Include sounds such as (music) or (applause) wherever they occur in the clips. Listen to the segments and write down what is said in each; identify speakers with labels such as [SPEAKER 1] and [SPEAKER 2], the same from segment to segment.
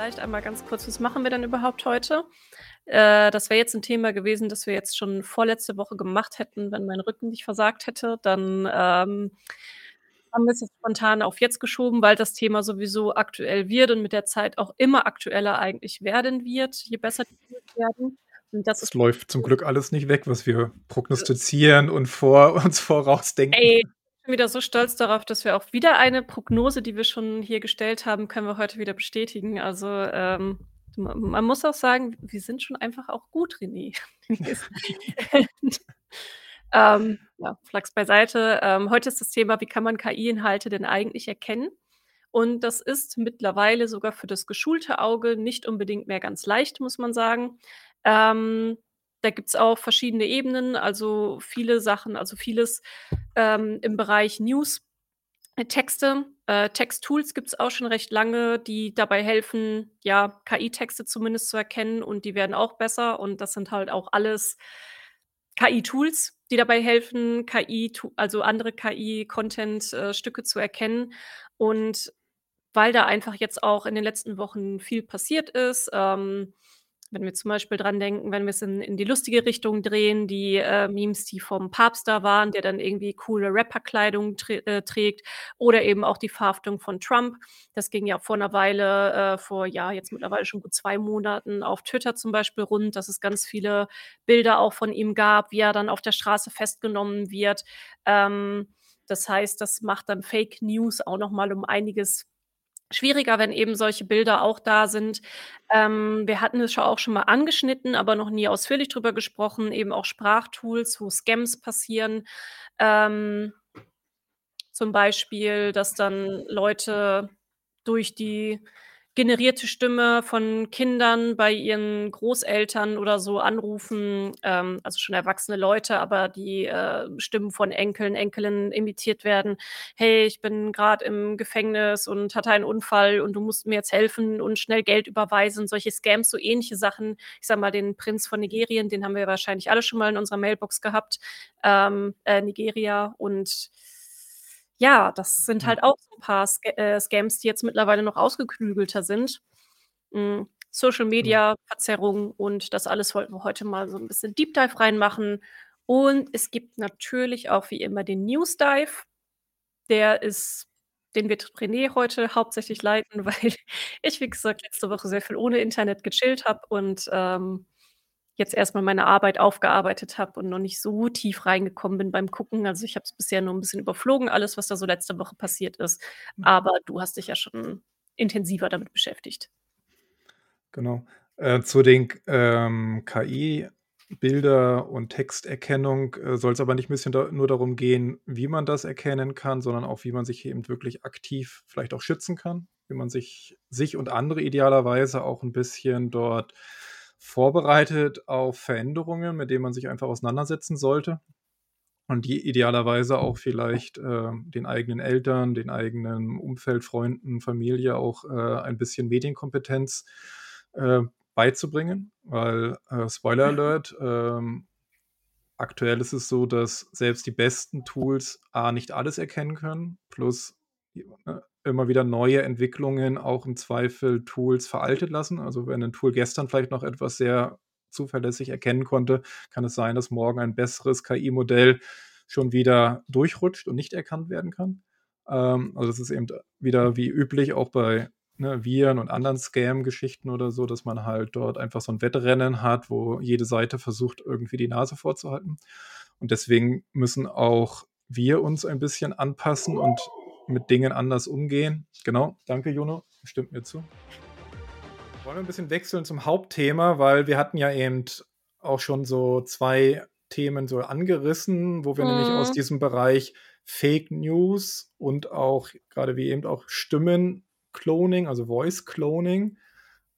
[SPEAKER 1] vielleicht einmal ganz kurz, was machen wir denn überhaupt heute? Äh, das wäre jetzt ein Thema gewesen, das wir jetzt schon vorletzte Woche gemacht hätten, wenn mein Rücken nicht versagt hätte. Dann, ähm, haben wir es jetzt spontan auf jetzt geschoben, weil das Thema sowieso aktuell wird und mit der Zeit auch immer aktueller eigentlich werden wird, je besser die Tools werden. Und das
[SPEAKER 2] Es läuft zum Glück alles nicht weg, was wir prognostizieren und vor (laughs) uns vorausdenken.
[SPEAKER 1] Ey, bin wieder so stolz darauf, dass wir auch wieder eine Prognose, die wir schon hier gestellt haben, können wir heute wieder bestätigen. Also, ähm, ma man muss auch sagen, wir sind schon einfach auch gut, René. (laughs) (laughs) Ähm, ja, Flachs beiseite. Ähm, heute ist das Thema: Wie kann man KI-Inhalte denn eigentlich erkennen? Und das ist mittlerweile sogar für das geschulte Auge nicht unbedingt mehr ganz leicht, muss man sagen. Ähm, da gibt's auch verschiedene Ebenen, also viele Sachen also vieles, ähm, im Bereich News, äh, Texte, äh, Texttools gibt's auch schon recht lange, die dabei helfen, ja, KI-Texte zumindest zu erkennen und die werden auch besser und das sind halt auch alles KI-Tools, die dabei helfen, KI-To also andere KI-Content äh, zu erkennen. Und weil da einfach jetzt auch in den letzten Wochen viel passiert ist, ähm, wenn wir zum Beispiel dran denken, wenn wir's in in die lustige Richtung drehen, die, äh, Memes, die vom Papst da waren, der dann irgendwie coole Rapperkleidung trä äh, trägt oder eben auch die Verhaftung von Trump. Das ging ja vor 'ner Weile, äh, vor ja, jetzt mittlerweile schon gut 2 Monaten auf Twitter zum Beispiel rund, dass es ganz viele Bilder auch von ihm gab, wie er dann auf der Straße festgenommen wird. Ähm, das heißt, das macht dann Fake News auch noch mal um einiges schwieriger, wenn eben solche Bilder auch da sind. Ähm, wir hatten es scho auch schon mal angeschnitten, aber noch nie ausführlich drüber gesprochen, eben auch Sprachtools, wo Scams passieren. Ähm, zum Beispiel, dass dann Leute durch die generierte Stimme von Kindern bei ihren Großeltern oder so anrufen, ähm, also schon erwachsene Leute, aber die, äh, Stimmen von Enkeln, Enkelinnen imitiert werden: „Hey, ich bin grad im Gefängnis und hatte einen Unfall und du musst mir jetzt helfen und schnell Geld überweisen.“ Solche Scams, so ähnliche Sachen. Ich sage mal, den Prinz von Nigerien, den haben wir wahrscheinlich alle schon mal in unserer Mailbox gehabt, ähm, äh, Nigeria. Und ja, das sind halt auch so 'n paar Sca äh, Scams, die jetzt mittlerweile noch ausgeklügelter sind. Hm, Social. Media Verzerrung und das alles wollten wir heute mal so 'n bisschen Deep Dive reinmachen. Und es gibt natürlich auch wie immer den News Dive. Der ist den wird René heute hauptsächlich leiten, (laughs) weil ich, wie gesagt, letzte Woche sehr viel ohne Internet gechillt habe und, ähm, jetzt erst mal meine Arbeit aufgearbeitet habe und noch nicht so tief reingekommen bin beim Gucken. Also, ich habe es bisher nur 'n bisschen überflogen, alles, was da so letzte Woche passiert ist.
[SPEAKER 2] Hm.
[SPEAKER 1] Aber du hast dich ja schon intensiver damit beschäftigt.
[SPEAKER 2] Genau. Äh, zu den ähm, KI-Bilder und Texterkennung, äh, soll's aber nicht 'n bisschen da nur darum gehen, wie man das erkennen kann, sondern auch, wie man sich eben wirklich aktiv vielleicht auch schützen kann, wie man sich sich und andere idealerweise auch 'n bisschen dort vorbereitet auf Veränderungen, mit denen man sich einfach auseinandersetzen sollte. Und die idealerweise auch vielleicht, äh, den eigenen Eltern, den eigenen Umfeld, Freunden, Familie auch, äh, ein bisschen Medienkompetenz, äh, beizubringen, weil, äh, Spoiler Alert, ähm, aktuell ist es so, dass selbst die besten Tools A nicht alles erkennen können, plus ne, immer wieder neue Entwicklungen auch im Zweifel Tools veraltet lassen. Also, wenn 'n Tool gestern vielleicht noch etwas sehr zuverlässig erkennen konnte, kann es sein, dass morgen ein besseres KI-Modell schon wieder durchrutscht und nicht erkannt werden kann. Ähm, also, das ist eben wieder wie üblich auch bei, ne, Viren und anderen Scam-Geschichten oder so, dass man halt dort einfach so 'n Wettrennen hat, wo jede Seite versucht, irgendwie die Nase vorzuhalten. Und deswegen müssen auch wir uns ein bisschen anpassen und mit Dingen anders umgehen. Genau, danke, Juno, stimmt mir zu. Wollen wir 'n bisschen wechseln zum Hauptthema, weil wir hatten ja eben auch schon so 2 Themen so angerissen, wo wir nämlich aus
[SPEAKER 1] Mhm.
[SPEAKER 2] diesem Bereich Fake News und auch grade wie eben auch Stimmen-Cloning, also Voice Cloning,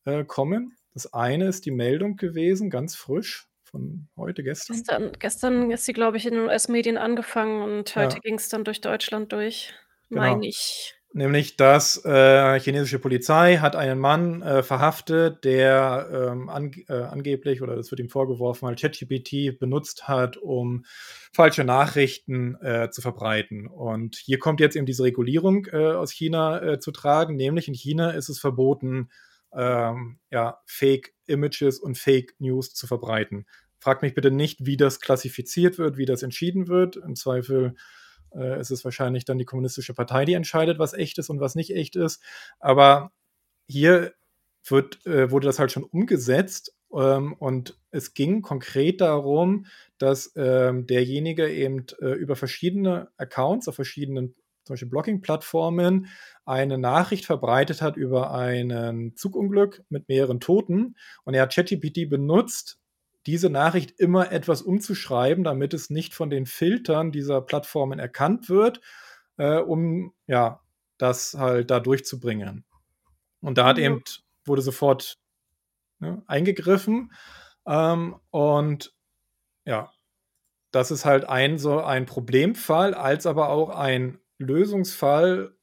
[SPEAKER 2] äh, kommen. Das eine ist die Meldung gewesen, ganz frisch von heute, gestern.
[SPEAKER 1] Gestern gestern ist sie, glaube ich, in den US-Medien angefangen und heute
[SPEAKER 2] Ja.
[SPEAKER 1] ging's dann durch Deutschland durch,
[SPEAKER 2] Genau.
[SPEAKER 1] meine ich.
[SPEAKER 2] Nämlich, dass, äh, chinesische Polizei hat einen Mann, äh, verhaftet, der, ähm, ange äh, angeblich oder es wird ihm vorgeworfen, halt ChatGPT benutzt hat, um falsche Nachrichten, äh, zu verbreiten. Und hier kommt jetzt eben diese Regulierung, äh, aus China, äh, zu tragen, nämlich in China ist es verboten, ähm, ja, Fake Images und Fake News zu verbreiten. Fragt mich bitte nicht, wie das klassifiziert wird, wie das entschieden wird. Im Zweifel äh, ist es wahrscheinlich dann die Kommunistische Partei, die entscheidet, was echt ist und was nicht echt ist. Aber hier wird, äh, wurde das halt schon umgesetzt ähm, und es ging konkret darum, dass ähm, derjenige eben äh, über verschiedene Accounts auf verschiedenen zum Beispiel Blogging-Plattformen eine Nachricht verbreitet hat über ein Zugunglück mit mehreren Toten. Und er hat ChatGPT benutzt, diese Nachricht immer etwas umzuschreiben, damit es nicht von den Filtern dieser Plattformen erkannt wird, äh, um ja das halt da durchzubringen. Und da hat mhm. eben wurde sofort ne, eingegriffen. Ähm, und ja, das ist halt ein so ein Problemfall, als aber auch ein Lösungsfall,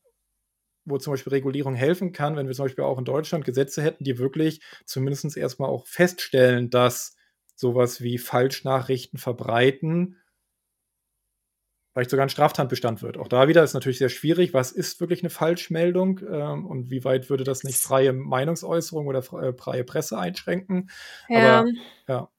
[SPEAKER 2] wo zum Beispiel Regulierung helfen kann, wenn wir zum Beispiel auch in Deutschland Gesetze hätten, die wirklich zumindest erstmal auch feststellen, dass sowas wie Falschnachrichten verbreiten vielleicht sogar ein Straftatbestand wird. Auch da wieder ist natürlich sehr schwierig, was ist wirklich eine Falschmeldung ähm, und wie weit würde das nicht freie Meinungsäußerung oder äh, freie Presse einschränken. Ja. Aber ja.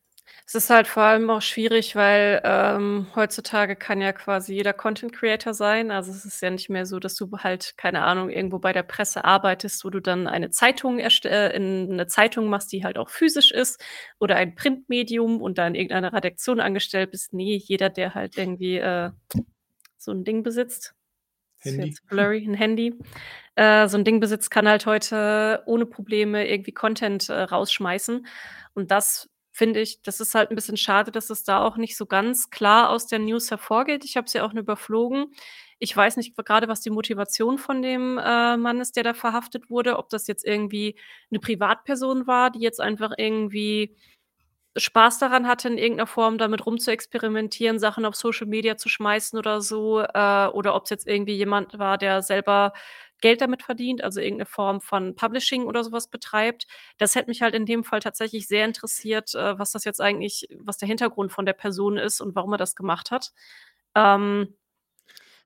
[SPEAKER 1] Es ist halt vor allem auch schwierig, weil ähm, heutzutage kann ja quasi jeder Content Creator sein. Also es ist ja nicht mehr so, dass du halt, keine Ahnung, irgendwo bei der Presse arbeitest, wo du dann eine Zeitung äh, in eine Zeitung machst, die halt auch physisch ist, oder ein Printmedium und da in irgendeiner Redaktion angestellt bist. Nee, jeder, der halt irgendwie äh, so ein Ding besitzt, Handy. blurry, ein Handy. Äh, so ein Ding besitzt, kann halt heute ohne Probleme irgendwie Content äh, rausschmeißen. Und das finde ich, das ist halt ein bisschen schade, dass es da auch nicht so ganz klar aus der News hervorgeht. Ich habe sie auch nur überflogen. Ich weiß nicht gerade, was die Motivation von dem äh, Mann ist, der da verhaftet wurde, ob das jetzt irgendwie eine Privatperson war, die jetzt einfach irgendwie Spaß daran hatte, in irgendeiner Form damit rumzuexperimentieren, Sachen auf Social Media zu schmeißen oder so, äh, oder ob es jetzt irgendwie jemand war, der selber Geld damit verdient, also irgendeine Form von Publishing oder sowas betreibt. Das hätte mich halt in dem Fall tatsächlich sehr interessiert, äh, was das jetzt eigentlich, was der Hintergrund von der Person ist und warum er das gemacht hat. Ähm,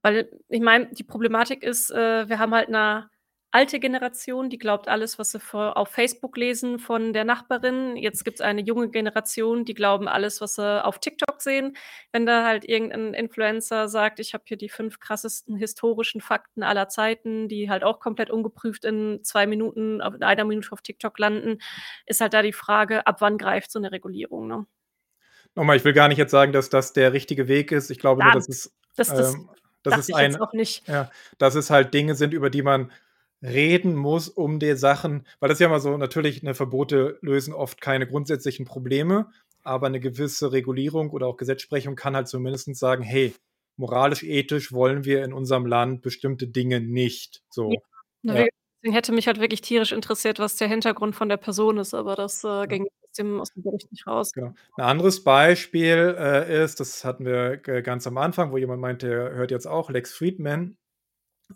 [SPEAKER 1] weil ich meine, die Problematik ist, äh, wir haben halt eine alte Generation, die glaubt alles, was sie auf Facebook lesen von der Nachbarin. Jetzt gibt es eine junge Generation, die glauben alles, was sie auf TikTok sehen. Wenn da halt irgendein Influencer sagt, ich habe hier die fünf krassesten historischen Fakten aller Zeiten, die halt auch komplett ungeprüft in zwei Minuten, in einer Minute auf TikTok landen, ist halt da die Frage, ab wann greift so eine Regulierung, ne?
[SPEAKER 2] Nochmal, ich will gar nicht jetzt sagen, dass das der richtige Weg ist. Ich glaube ja, nur, dass es das, das, ähm, das ist ein, ja, dass es halt Dinge sind, über die man reden muss um die Sachen, weil das ja immer so, natürlich, eine Verbote lösen oft keine grundsätzlichen Probleme, aber eine gewisse Regulierung oder auch Gesetzesprechung kann halt zumindest sagen, hey, moralisch, ethisch wollen wir in unserem Land bestimmte Dinge nicht. So. Ja.
[SPEAKER 1] Ja. Deswegen hätte mich halt wirklich tierisch interessiert, was der Hintergrund von der Person ist, aber das äh, ging aus dem, aus dem Bericht nicht raus.
[SPEAKER 2] Genau. Ein anderes Beispiel äh, ist, das hatten wir ganz am Anfang, wo jemand meinte, er hört jetzt auch Lex Friedman,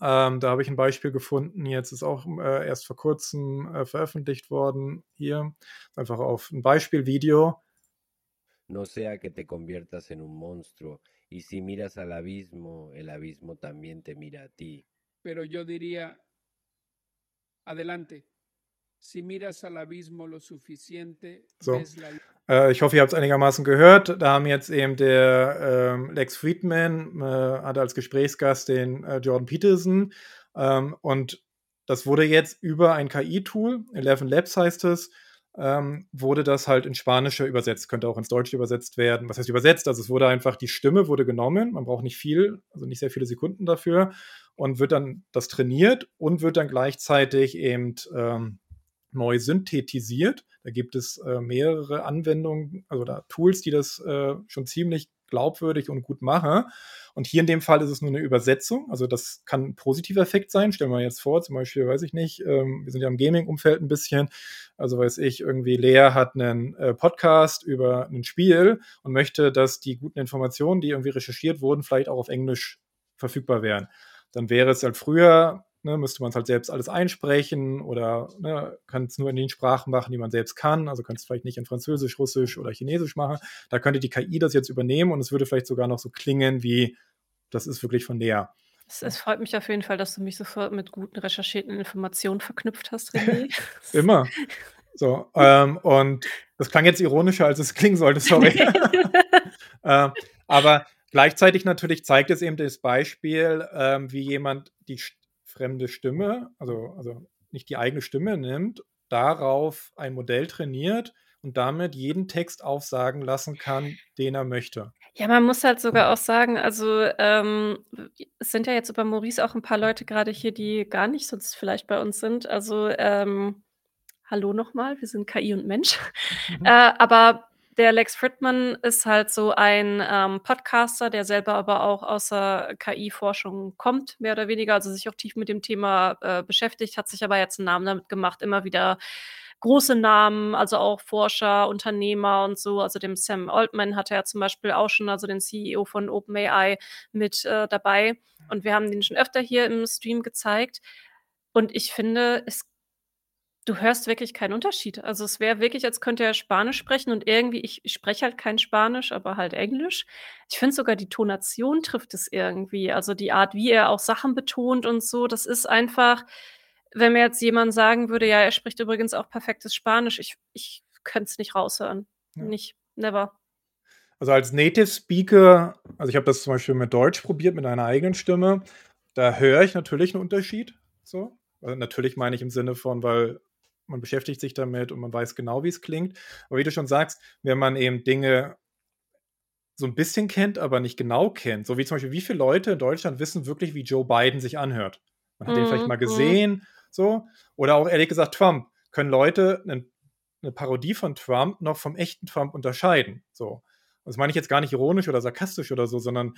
[SPEAKER 2] ähm, da habe ich ein Beispiel gefunden, jetzt ist auch äh, erst vor kurzem äh, veröffentlicht worden. Hier, einfach auf ein Beispielvideo.
[SPEAKER 3] No sea que te conviertas en un monstruo y si miras al abismo, el abismo también te mira a ti.
[SPEAKER 4] Pero yo diría, adelante, si miras al abismo lo suficiente,
[SPEAKER 2] so. ves la äh, ich hoffe, ihr habt es einigermaßen gehört. Da haben jetzt eben der ähm, Lex Friedman, äh, hatte als Gesprächsgast den äh, Jordan Peterson. Ähm, und das wurde jetzt über ein KI-Tool, Eleven Labs heißt es, ähm, wurde das halt in Spanische übersetzt, könnte auch ins Deutsche übersetzt werden. Was heißt übersetzt? Also es wurde einfach, die Stimme wurde genommen, man braucht nicht viel, also nicht sehr viele Sekunden dafür und wird dann das trainiert und wird dann gleichzeitig eben ähm, neu synthetisiert. Da gibt es äh, mehrere Anwendungen, also da Tools, die das äh, schon ziemlich glaubwürdig und gut machen. Und hier in dem Fall ist es nur eine Übersetzung. Also das kann ein positiver Effekt sein. Stellen wir jetzt vor, zum Beispiel, weiß ich nicht, ähm, wir sind ja im Gaming-Umfeld ein bisschen. Also weiß ich, irgendwie Lea hat einen äh, Podcast über ein Spiel und möchte, dass die guten Informationen, die irgendwie recherchiert wurden, vielleicht auch auf Englisch verfügbar wären. Dann wäre es halt früher Ne, müsste man es halt selbst alles einsprechen oder ne, kann es nur in den Sprachen machen, die man selbst kann. Also könnte es vielleicht nicht in Französisch, Russisch oder Chinesisch machen. Da könnte die KI das jetzt übernehmen und es würde vielleicht sogar noch so klingen wie, das ist wirklich von der.
[SPEAKER 1] Es es freut mich auf jeden Fall, dass du mich sofort mit guten recherchierten Informationen verknüpft hast, René. (laughs) (laughs)
[SPEAKER 2] Immer. So, ähm, und das klang jetzt ironischer, als es klingen sollte, sorry. (laughs) äh, aber gleichzeitig natürlich zeigt es eben das Beispiel, ähm, wie jemand die fremde Stimme, also, also nicht die eigene Stimme nimmt, darauf ein Modell trainiert und damit jeden Text aufsagen lassen kann, den er möchte.
[SPEAKER 1] Ja, man muss halt sogar auch sagen, also ähm, es sind ja jetzt über Maurice auch ein paar Leute gerade hier, die gar nicht sonst vielleicht bei uns sind. Also ähm, hallo nochmal, wir sind KI und Mensch. Mhm. Äh, aber der Lex Fridman ist halt so ein ähm, Podcaster, der selber aber auch aus der KI-Forschung kommt, mehr oder weniger, also sich auch tief mit dem Thema äh, beschäftigt, hat sich aber jetzt einen Namen damit gemacht, immer wieder große Namen, also auch Forscher, Unternehmer und so. Also dem Sam Altman hatte er zum Beispiel auch schon, also den CEO von OpenAI, mit äh, dabei. Und wir haben den schon öfter hier im Stream gezeigt. Und ich finde, es Du hörst wirklich keinen Unterschied. Also, es wäre wirklich, als könnte er Spanisch sprechen und irgendwie ich ich spreche halt kein Spanisch, aber halt Englisch. Ich finde sogar die Tonation trifft es irgendwie. Also, die Art, wie er auch Sachen betont und so, das ist einfach wenn mir jetzt jemand sagen würde: „Ja, er spricht übrigens auch perfektes Spanisch“, ich ich könnte es nicht raushören. Ja. Nicht, never.
[SPEAKER 2] Also, als Native Speaker also, ich habe das zum Beispiel mit Deutsch probiert, mit einer eigenen Stimme. Da höre ich natürlich einen Unterschied, so. Also, natürlich meine ich im Sinne von, weil man beschäftigt sich damit und man weiß genau, wie es klingt. Aber wie du schon sagst, wenn man eben Dinge so ein bisschen kennt, aber nicht genau kennt, so wie zum Beispiel, wie viele Leute in Deutschland wissen wirklich, wie Joe Biden sich anhört? Man hat mhm. den vielleicht mal mhm. gesehen, so. Oder auch ehrlich gesagt Trump. Können Leute eine, eine Parodie von Trump noch vom echten Trump unterscheiden? So. Das meine ich jetzt gar nicht ironisch oder sarkastisch oder so, sondern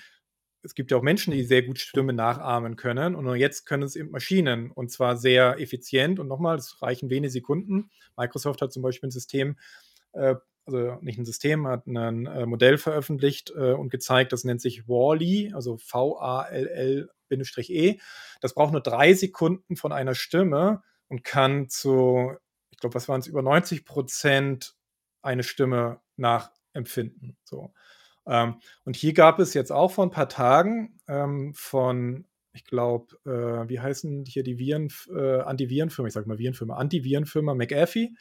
[SPEAKER 2] es gibt ja auch Menschen, die sehr gut Stimme nachahmen können. Und nur jetzt können es eben Maschinen und zwar sehr effizient. Und nochmal, es reichen wenige Sekunden. Microsoft hat zum Beispiel ein System, äh, also nicht ein System, hat ein äh, Modell veröffentlicht äh, und gezeigt, das nennt sich Wally, also V-A-L-L-E. Das braucht nur drei Sekunden von einer Stimme und kann zu, ich glaube, was waren es, über 90 Prozent eine Stimme nachempfinden. So. Ähm, und hier gab es jetzt auch vor ein paar Tagen ähm, von, ich glaube, äh, wie heißen hier die Viren, äh, Antivirenfirma, ich sage mal Virenfirma, Antivirenfirma McAfee,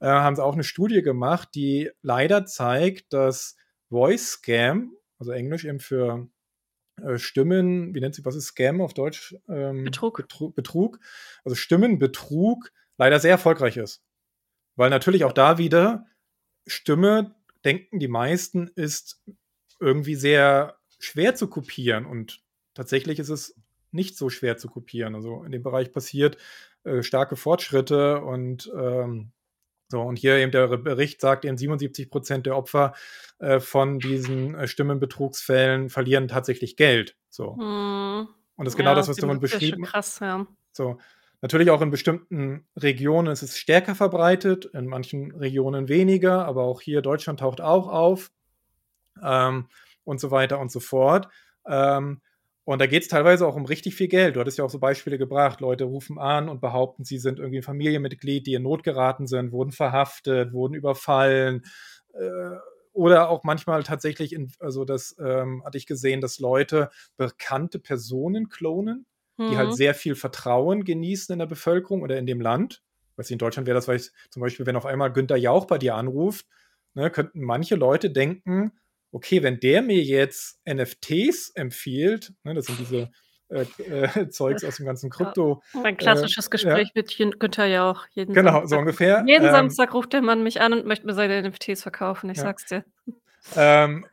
[SPEAKER 2] äh, haben sie auch eine Studie gemacht, die leider zeigt, dass Voice Scam, also Englisch eben für äh, Stimmen, wie nennt sich, was ist Scam auf Deutsch?
[SPEAKER 1] Ähm, Betrug.
[SPEAKER 2] Betrug. Betrug. Also Stimmenbetrug leider sehr erfolgreich ist. Weil natürlich auch da wieder Stimme, denken die meisten, ist irgendwie sehr schwer zu kopieren und tatsächlich ist es nicht so schwer zu kopieren. Also in dem Bereich passiert äh, starke Fortschritte und ähm, so, und hier eben der Bericht sagt eben 77 Prozent der Opfer äh, von diesen äh, Stimmenbetrugsfällen verlieren tatsächlich Geld. So. Hm. Und das ist genau ja, das, was du beschrieben hast. Krass, ja. So. Natürlich auch in bestimmten Regionen ist es stärker verbreitet, in manchen Regionen weniger, aber auch hier Deutschland taucht auch auf ähm, und so weiter und so fort. Ähm, und da geht es teilweise auch um richtig viel Geld. Du hattest ja auch so Beispiele gebracht. Leute rufen an und behaupten, sie sind irgendwie ein Familienmitglied, die in Not geraten sind, wurden verhaftet, wurden überfallen. Äh, oder auch manchmal tatsächlich, in, also das ähm, hatte ich gesehen, dass Leute bekannte Personen klonen, mhm. die halt mhm. sehr viel Vertrauen genießen in der Bevölkerung oder in dem Land. Weiß ich, in Deutschland wäre das weiß, zum Beispiel, wenn auf einmal Günther Jauch bei dir anruft, ne, könnten manche Leute denken, okay, wenn der mir jetzt NFTs empfiehlt, ne, das sind diese äh, äh, (laughs) Zeugs aus dem ganzen Krypto.
[SPEAKER 1] Ja, ein klassisches äh, Gespräch ja. mit Günther ja auch.
[SPEAKER 2] Jeden genau, Samstag. so ungefähr.
[SPEAKER 1] Jeden ähm, Samstag ruft der Mann mich an und möchte mir seine NFTs verkaufen, ich ja. sag's dir.
[SPEAKER 2] Ähm,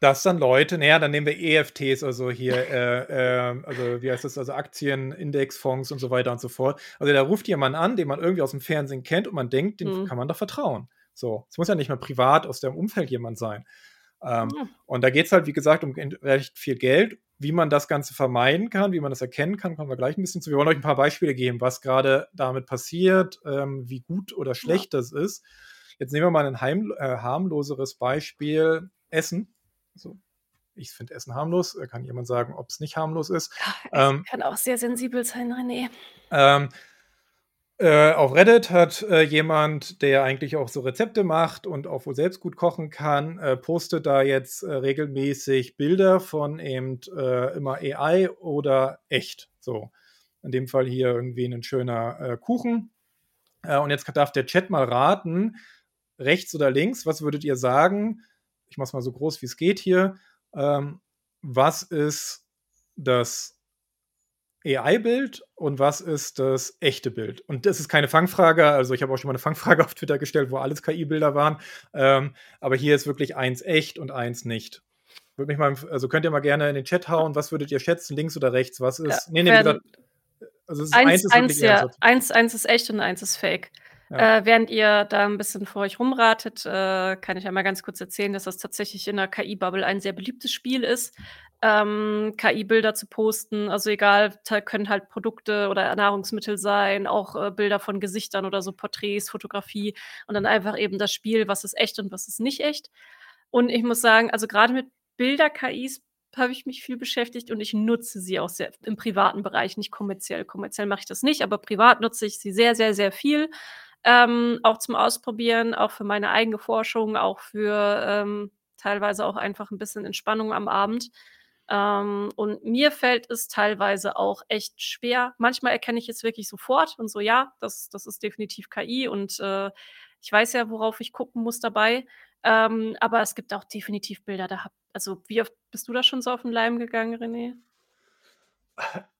[SPEAKER 2] dass dann Leute, naja, dann nehmen wir EFTs, also hier, äh, äh, also wie heißt das, also Aktien, Indexfonds und so weiter und so fort. Also da ruft jemand an, den man irgendwie aus dem Fernsehen kennt und man denkt, dem mhm. kann man doch vertrauen. So, es muss ja nicht mal privat aus dem Umfeld jemand sein. Ähm, ja. Und da geht es halt, wie gesagt, um recht viel Geld. Wie man das Ganze vermeiden kann, wie man das erkennen kann, kommen wir gleich ein bisschen zu. Wir wollen euch ein paar Beispiele geben, was gerade damit passiert, ähm, wie gut oder schlecht ja. das ist. Jetzt nehmen wir mal ein heim, äh, harmloseres Beispiel: Essen. Also, ich finde Essen harmlos. Kann jemand sagen, ob es nicht harmlos ist?
[SPEAKER 1] Ja, ähm, kann auch sehr sensibel sein, René.
[SPEAKER 2] Äh, auf Reddit hat äh, jemand, der eigentlich auch so Rezepte macht und auch wohl selbst gut kochen kann, äh, postet da jetzt äh, regelmäßig Bilder von eben äh, immer AI oder echt. So. In dem Fall hier irgendwie ein schöner äh, Kuchen. und jetzt darf der Chat mal raten, rechts oder links, was würdet ihr sagen? Ich mache es mal so groß, wie es geht hier. Ähm, was ist das AI-Bild und was ist das echte Bild? Und das ist keine Fangfrage. Also ich habe auch schon mal eine Fangfrage auf Twitter gestellt, wo alles KI-Bilder waren. Ähm, aber hier ist wirklich eins echt und eins nicht. Würde mich mal, also könnt ihr mal gerne in den Chat hauen. Was würdet ihr schätzen, links oder rechts? Was ist?
[SPEAKER 1] Ja, nee, nee, gesagt, also ist, eins, eins, ist eins, ja, eins, eins ist echt und eins ist fake. Äh, während ihr da ein bisschen vor euch rumratet, äh, kann ich einmal ganz kurz erzählen, dass das tatsächlich in der KI-Bubble ein sehr beliebtes Spiel ist ähm, KI-Bilder zu posten. Also egal, können halt Produkte oder Nahrungsmittel sein, auch äh, Bilder von Gesichtern oder so Porträts, Fotografie und dann einfach eben das Spiel, was ist echt und was ist nicht echt. Und ich muss sagen, also gerade mit Bilder-KIs habe ich mich viel beschäftigt und ich nutze sie auch sehr im privaten Bereich, nicht kommerziell. Kommerziell mache ich das nicht, aber privat nutze ich sie sehr, sehr, sehr viel. Ähm, auch zum Ausprobieren, auch für meine eigene Forschung, auch für ähm, teilweise auch einfach ein bisschen Entspannung am Abend. Ähm, und mir fällt es teilweise auch echt schwer. Manchmal erkenne ich es wirklich sofort und so, ja, das, das ist definitiv KI und äh, ich weiß ja, worauf ich gucken muss dabei. Ähm, aber es gibt auch definitiv Bilder, da hab, also wie oft bist du da schon so auf den Leim gegangen, René?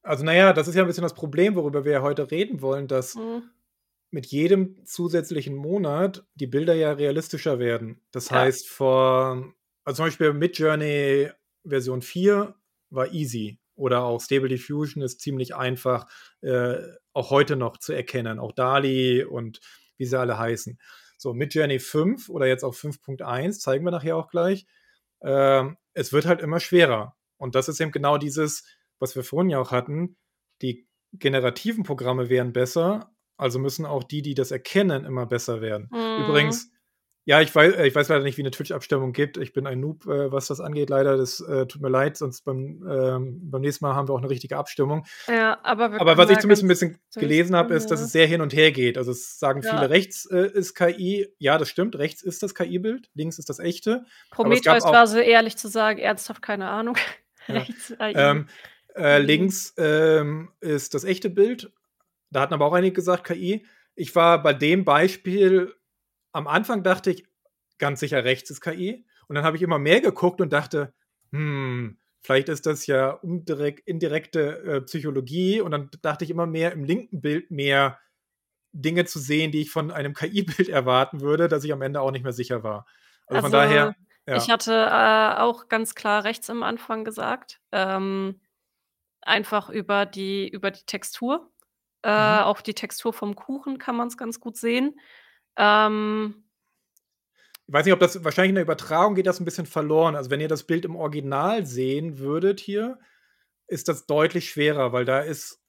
[SPEAKER 2] Also, naja, das ist ja ein bisschen das Problem, worüber wir ja heute reden wollen, dass mhm. Mit jedem zusätzlichen Monat die Bilder ja realistischer werden. Das ja. heißt, vor, also zum Beispiel Midjourney Version 4 war easy. Oder auch Stable Diffusion ist ziemlich einfach, äh, auch heute noch zu erkennen. Auch DALI und wie sie alle heißen. So, mit Journey 5 oder jetzt auch 5.1, zeigen wir nachher auch gleich, äh, es wird halt immer schwerer. Und das ist eben genau dieses, was wir vorhin ja auch hatten. Die generativen Programme werden besser, also müssen auch die, die das erkennen, immer besser werden. Mhm. Übrigens, ja, ich weiß, äh, ich weiß leider nicht, wie eine Twitch-Abstimmung gibt. Ich bin ein Noob, äh, was das angeht, leider. Das äh, tut mir leid, sonst beim, ähm, beim nächsten Mal haben wir auch eine richtige Abstimmung.
[SPEAKER 1] Ja, aber,
[SPEAKER 2] aber was ich zumindest ein bisschen gelesen habe, ist, dass es sehr hin und her geht. Also es sagen viele, rechts äh, ist KI. Ja, das stimmt, rechts ist das KI-Bild, links ist das echte.
[SPEAKER 1] Prometheus war so ehrlich zu sagen, ernsthaft keine Ahnung. (laughs)
[SPEAKER 2] Ja. rechts ähm, äh, mhm. Links ähm, ist das echte Bild. Da hatten aber auch einige gesagt, KI. Ich war bei dem Beispiel am Anfang dachte ich, ganz sicher rechts ist KI. Und dann habe ich immer mehr geguckt und dachte, hm, vielleicht ist das ja indirekt, indirekte äh, Psychologie. Und dann dachte ich immer mehr im linken Bild mehr Dinge zu sehen, die ich von einem (laughs) KI-Bild erwarten würde, dass ich am Ende auch nicht mehr sicher war. Also, also von daher.
[SPEAKER 1] Ja. Ich hatte äh, auch ganz klar rechts am Anfang gesagt. Ähm, einfach über die, über die Textur. Äh, mhm. Auch die Textur vom Kuchen kann man es ganz gut sehen. Ähm,
[SPEAKER 2] ich weiß nicht, ob das wahrscheinlich in der Übertragung geht das ein bisschen verloren. Also wenn ihr das Bild im Original sehen würdet hier, ist das deutlich schwerer, weil da ist,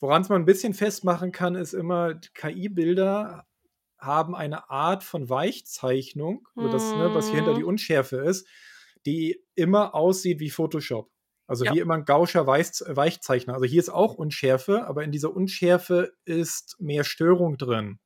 [SPEAKER 2] woran es man ein bisschen festmachen kann, ist immer, KI-Bilder haben eine Art von Weichzeichnung, also das, ne, was hier hinter die mhm. Unschärfe ist, die immer aussieht wie Photoshop. Also ja. wie immer ein gauscher Weichzeichner. Also hier ist auch Unschärfe, aber in dieser Unschärfe ist mehr Störung drin.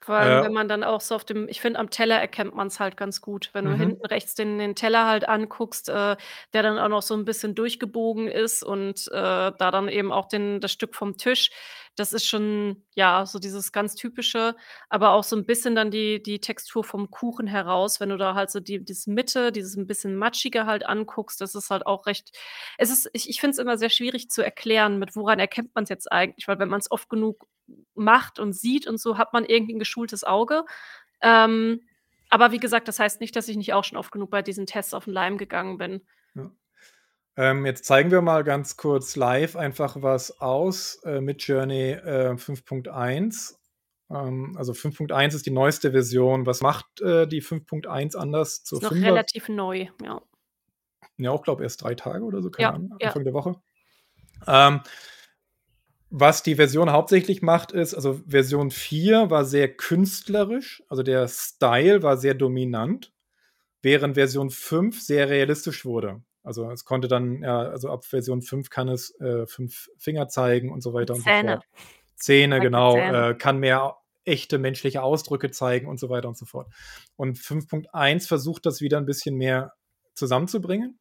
[SPEAKER 1] Vor allem, äh, wenn man dann auch so auf dem ich finde, am Teller erkennt man es halt ganz gut. Wenn du mhm. hinten rechts den den Teller halt anguckst, äh, der dann auch noch so ein bisschen durchgebogen ist und, äh, da dann eben auch den das Stück vom Tisch. Das ist schon, ja, so dieses ganz Typische, aber auch so ein bisschen dann die die Textur vom Kuchen heraus. Wenn du da halt so die diese Mitte, dieses ein bisschen Matschige halt anguckst, das ist halt auch recht es ist ich ich finde es immer sehr schwierig zu erklären, mit woran erkennt man es jetzt eigentlich, weil wenn man es oft genug macht und sieht und so, hat man irgendwie ein geschultes Auge. Ähm, aber wie gesagt, das heißt nicht, dass ich nicht auch schon oft genug bei diesen Tests auf den Leim gegangen bin.
[SPEAKER 2] Ja. Ähm, jetzt zeigen wir mal ganz kurz live einfach was aus äh, mit Journey äh, 5.1. Ähm, also 5.1 ist die neueste Version. Was macht äh, die 5.1 anders
[SPEAKER 1] zur ist noch 5 relativ neu, ja.
[SPEAKER 2] Ja, auch glaube erst drei Tage oder so, keine ja, Ahnung, Anfang ja. der Woche. Ähm, was die Version hauptsächlich macht, ist, also Version 4 war sehr künstlerisch, also der Style war sehr dominant, während Version 5 sehr realistisch wurde. Also es konnte dann, ja, also ab Version 5 kann es äh, fünf Finger zeigen und so weiter und
[SPEAKER 1] Zähne.
[SPEAKER 2] so fort. Zähne,
[SPEAKER 1] die
[SPEAKER 2] genau,
[SPEAKER 1] Zähne.
[SPEAKER 2] äh, kann mehr echte menschliche Ausdrücke zeigen und so weiter und so fort. Und 5.1 versucht das wieder ein bisschen mehr zusammenzubringen.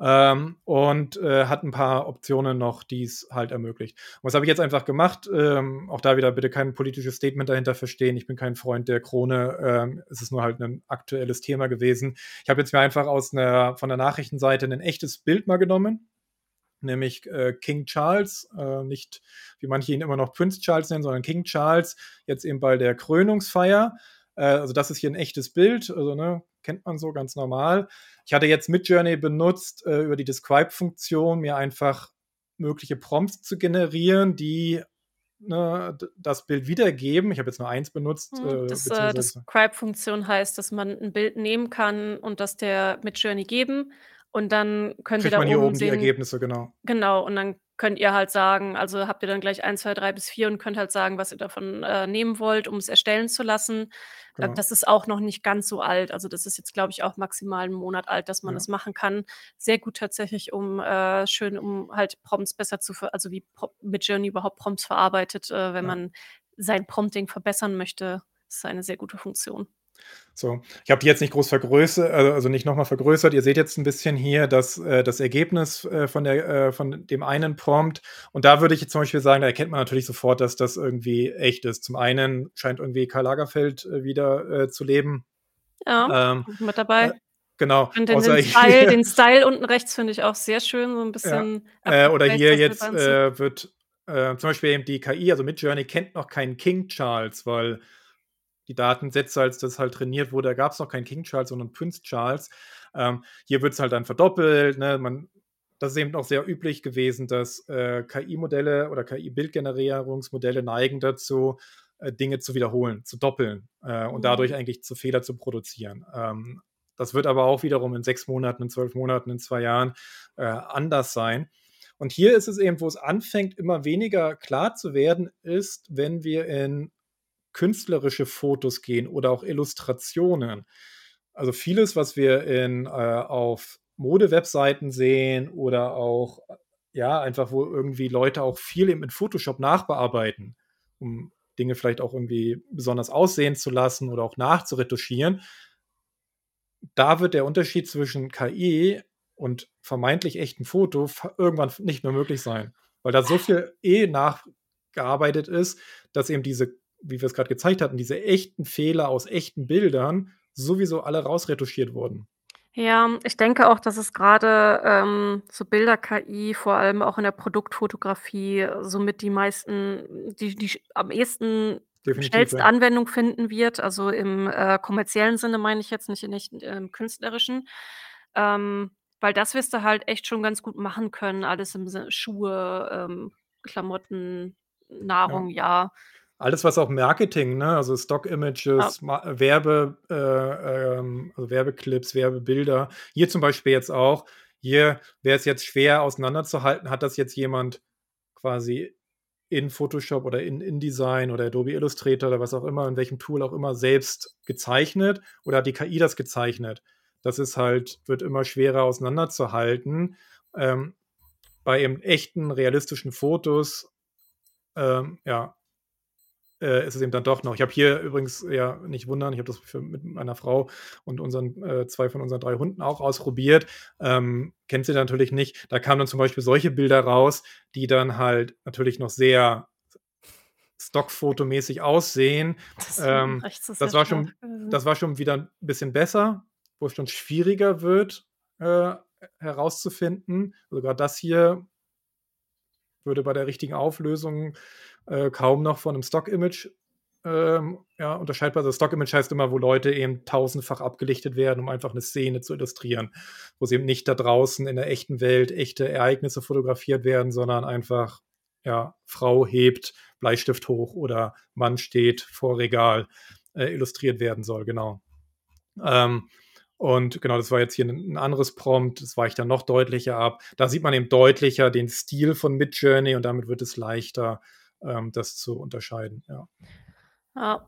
[SPEAKER 2] Ähm, und äh, hat ein paar Optionen noch, die es halt ermöglicht. Und was habe ich jetzt einfach gemacht? Ähm, auch da wieder bitte kein politisches Statement dahinter verstehen. Ich bin kein Freund der Krone. Ähm, es ist nur halt ein aktuelles Thema gewesen. Ich habe jetzt mir einfach aus einer von der Nachrichtenseite ein echtes Bild mal genommen, nämlich äh, King Charles, äh, nicht wie manche ihn immer noch Prince Charles nennen, sondern King Charles, jetzt eben bei der Krönungsfeier. Äh, also das ist hier ein echtes Bild, also ne, kennt man so ganz normal. Ich hatte jetzt Midjourney benutzt, äh, über die Describe-Funktion mir einfach mögliche Prompts zu generieren, die ne, das Bild wiedergeben. Ich habe jetzt nur eins benutzt.
[SPEAKER 1] Hm, das, äh, Describe-Funktion heißt, dass man ein Bild nehmen kann und das der Midjourney geben und dann könnt ihr da
[SPEAKER 2] man hier
[SPEAKER 1] oben
[SPEAKER 2] oben die
[SPEAKER 1] sehen
[SPEAKER 2] Ergebnisse, genau.
[SPEAKER 1] Genau, und dann könnt ihr halt sagen also habt ihr dann gleich 1, 2, 3 bis 4 und könnt halt sagen, was ihr davon, äh, nehmen wollt, um es erstellen zu lassen. Äh,
[SPEAKER 2] Genau.
[SPEAKER 1] das ist auch noch nicht ganz so alt. Also, das ist jetzt, glaube ich, auch maximal 'n Monat alt, dass man
[SPEAKER 2] Ja.
[SPEAKER 1] das machen kann. Sehr gut tatsächlich, um, äh schön, um halt Prompts besser zu also wie Pro Midjourney überhaupt Prompts verarbeitet, äh, wenn
[SPEAKER 2] Ja.
[SPEAKER 1] man sein Prompting verbessern möchte. Ist eine sehr gute Funktion.
[SPEAKER 2] So, ich habe die jetzt nicht groß vergrößert, also also nicht noch mal vergrößert. Ihr seht jetzt ein bisschen hier das äh, das Ergebnis, äh, von der äh, von dem einen Prompt. Und da würde ich jetzt zum Beispiel sagen, da erkennt man natürlich sofort, dass das irgendwie echt ist. Zum einen scheint irgendwie Karl Lagerfeld, wieder, zu leben.
[SPEAKER 1] Ja,
[SPEAKER 2] Ähm,
[SPEAKER 1] mit dabei.
[SPEAKER 2] genau,
[SPEAKER 1] Und den den Style (laughs) den Style unten rechts finde ich auch sehr schön, so 'n
[SPEAKER 2] Ja,
[SPEAKER 1] bisschen
[SPEAKER 2] äh, oder hier jetzt, wird, zum Beispiel eben die KI, also Midjourney kennt noch keinen King Charles, weil die Datensätze, als das halt trainiert wurde, da gab's noch keinen King Charles, sondern Prince Charles. Ähm, hier wird's halt dann verdoppelt, ne? Man das ist eben auch sehr üblich gewesen, dass, äh, KI-Modelle oder KI-Bildgenerierungsmodelle neigen dazu, äh, Dinge zu wiederholen, zu doppeln, äh, und dadurch
[SPEAKER 1] Mhm.
[SPEAKER 2] eigentlich zu Fehler zu produzieren. Ähm, das wird aber auch wiederum in 6 Monaten, in 12 Monaten, in 2 Jahren, äh, anders sein. Und hier ist es eben, wo es anfängt, immer weniger klar zu werden, ist, wenn wir in künstlerische Fotos gehen oder auch Illustrationen. Also vieles, was wir in äh, auf Modewebseiten sehen oder auch, äh, ja, einfach, wo irgendwie Leute auch viel eben in Photoshop nachbearbeiten, um Dinge vielleicht auch irgendwie besonders aussehen zu lassen oder auch nachzuretuschieren. Da wird der Unterschied zwischen KI und vermeintlich echtem Foto irgendwann nicht mehr möglich sein, weil da so viel eh nachgearbeitet ist, dass eben diese, wie wir's grad gezeigt hatten, diese echten Fehler aus echten Bildern sowieso alle rausretuschiert wurden.
[SPEAKER 1] Ja, ich denke auch, dass es grade, ähm, so Bilder-KI vor allem auch in der Produktfotografie somit die meisten die die am ehesten
[SPEAKER 2] Definitiv,
[SPEAKER 1] schnellste
[SPEAKER 2] ja.
[SPEAKER 1] Anwendung finden wird. Also im, äh, kommerziellen Sinne meine ich jetzt, nicht in echt im künstlerischen. Ähm, weil das wirst du halt echt schon ganz gut machen können, alles im Sinne Schuhe, ähm, Klamotten,
[SPEAKER 2] Ja.
[SPEAKER 1] Nahrung, ja.
[SPEAKER 2] Alles, was auch Marketing, ne, also
[SPEAKER 1] Ja.
[SPEAKER 2] Stock-Images, ma Werbe äh, ähm, also Werbeclips, Werbebilder. Hier zum Beispiel jetzt auch. Hier wäre es jetzt schwer auseinanderzuhalten, hat das jetzt jemand quasi in Photoshop oder in InDesign oder Adobe Illustrator oder was auch immer, in welchem Tool auch immer selbst gezeichnet oder hat die KI das gezeichnet? Das ist halt wird immer schwerer auseinanderzuhalten. Ähm, bei eben echten, realistischen Fotos, ähm, ja, äh, ist es eben dann doch noch. Ich habe hier übrigens ja, nicht wundern, ich habe das für mit meiner Frau und unseren äh, 2 von unseren 3 Hunden auch ausprobiert. Ähm, kennt sie natürlich nicht. Da kamen dann zum Beispiel solche Bilder raus, die dann halt natürlich noch sehr stockfotomäßig aussehen.
[SPEAKER 1] Das
[SPEAKER 2] Ähm, (laughs) das war schon
[SPEAKER 1] gewesen.
[SPEAKER 2] das war schon wieder 'n bisschen besser, wo es schon schwieriger wird, äh, herauszufinden. Also grad das hier würde bei der richtigen Auflösung, äh, kaum noch von 'nem Stock-Image, ähm, ja, unterscheidbar also Stock-Image heißt immer, wo Leute eben tausendfach abgelichtet werden, um einfach 'ne Szene zu illustrieren, wo sie eben nicht da draußen in der echten Welt echte Ereignisse fotografiert werden, sondern einfach, ja, Frau hebt Bleistift hoch oder Mann steht vor Regal, äh, illustriert werden soll, genau. Ähm, und genau, das war jetzt hier 'n 'n anderes Prompt, das weicht dann noch deutlicher ab. Da sieht man eben deutlicher den Stil von Midjourney und damit wird es leichter, ähm, das zu unterscheiden, ja.
[SPEAKER 1] Ja.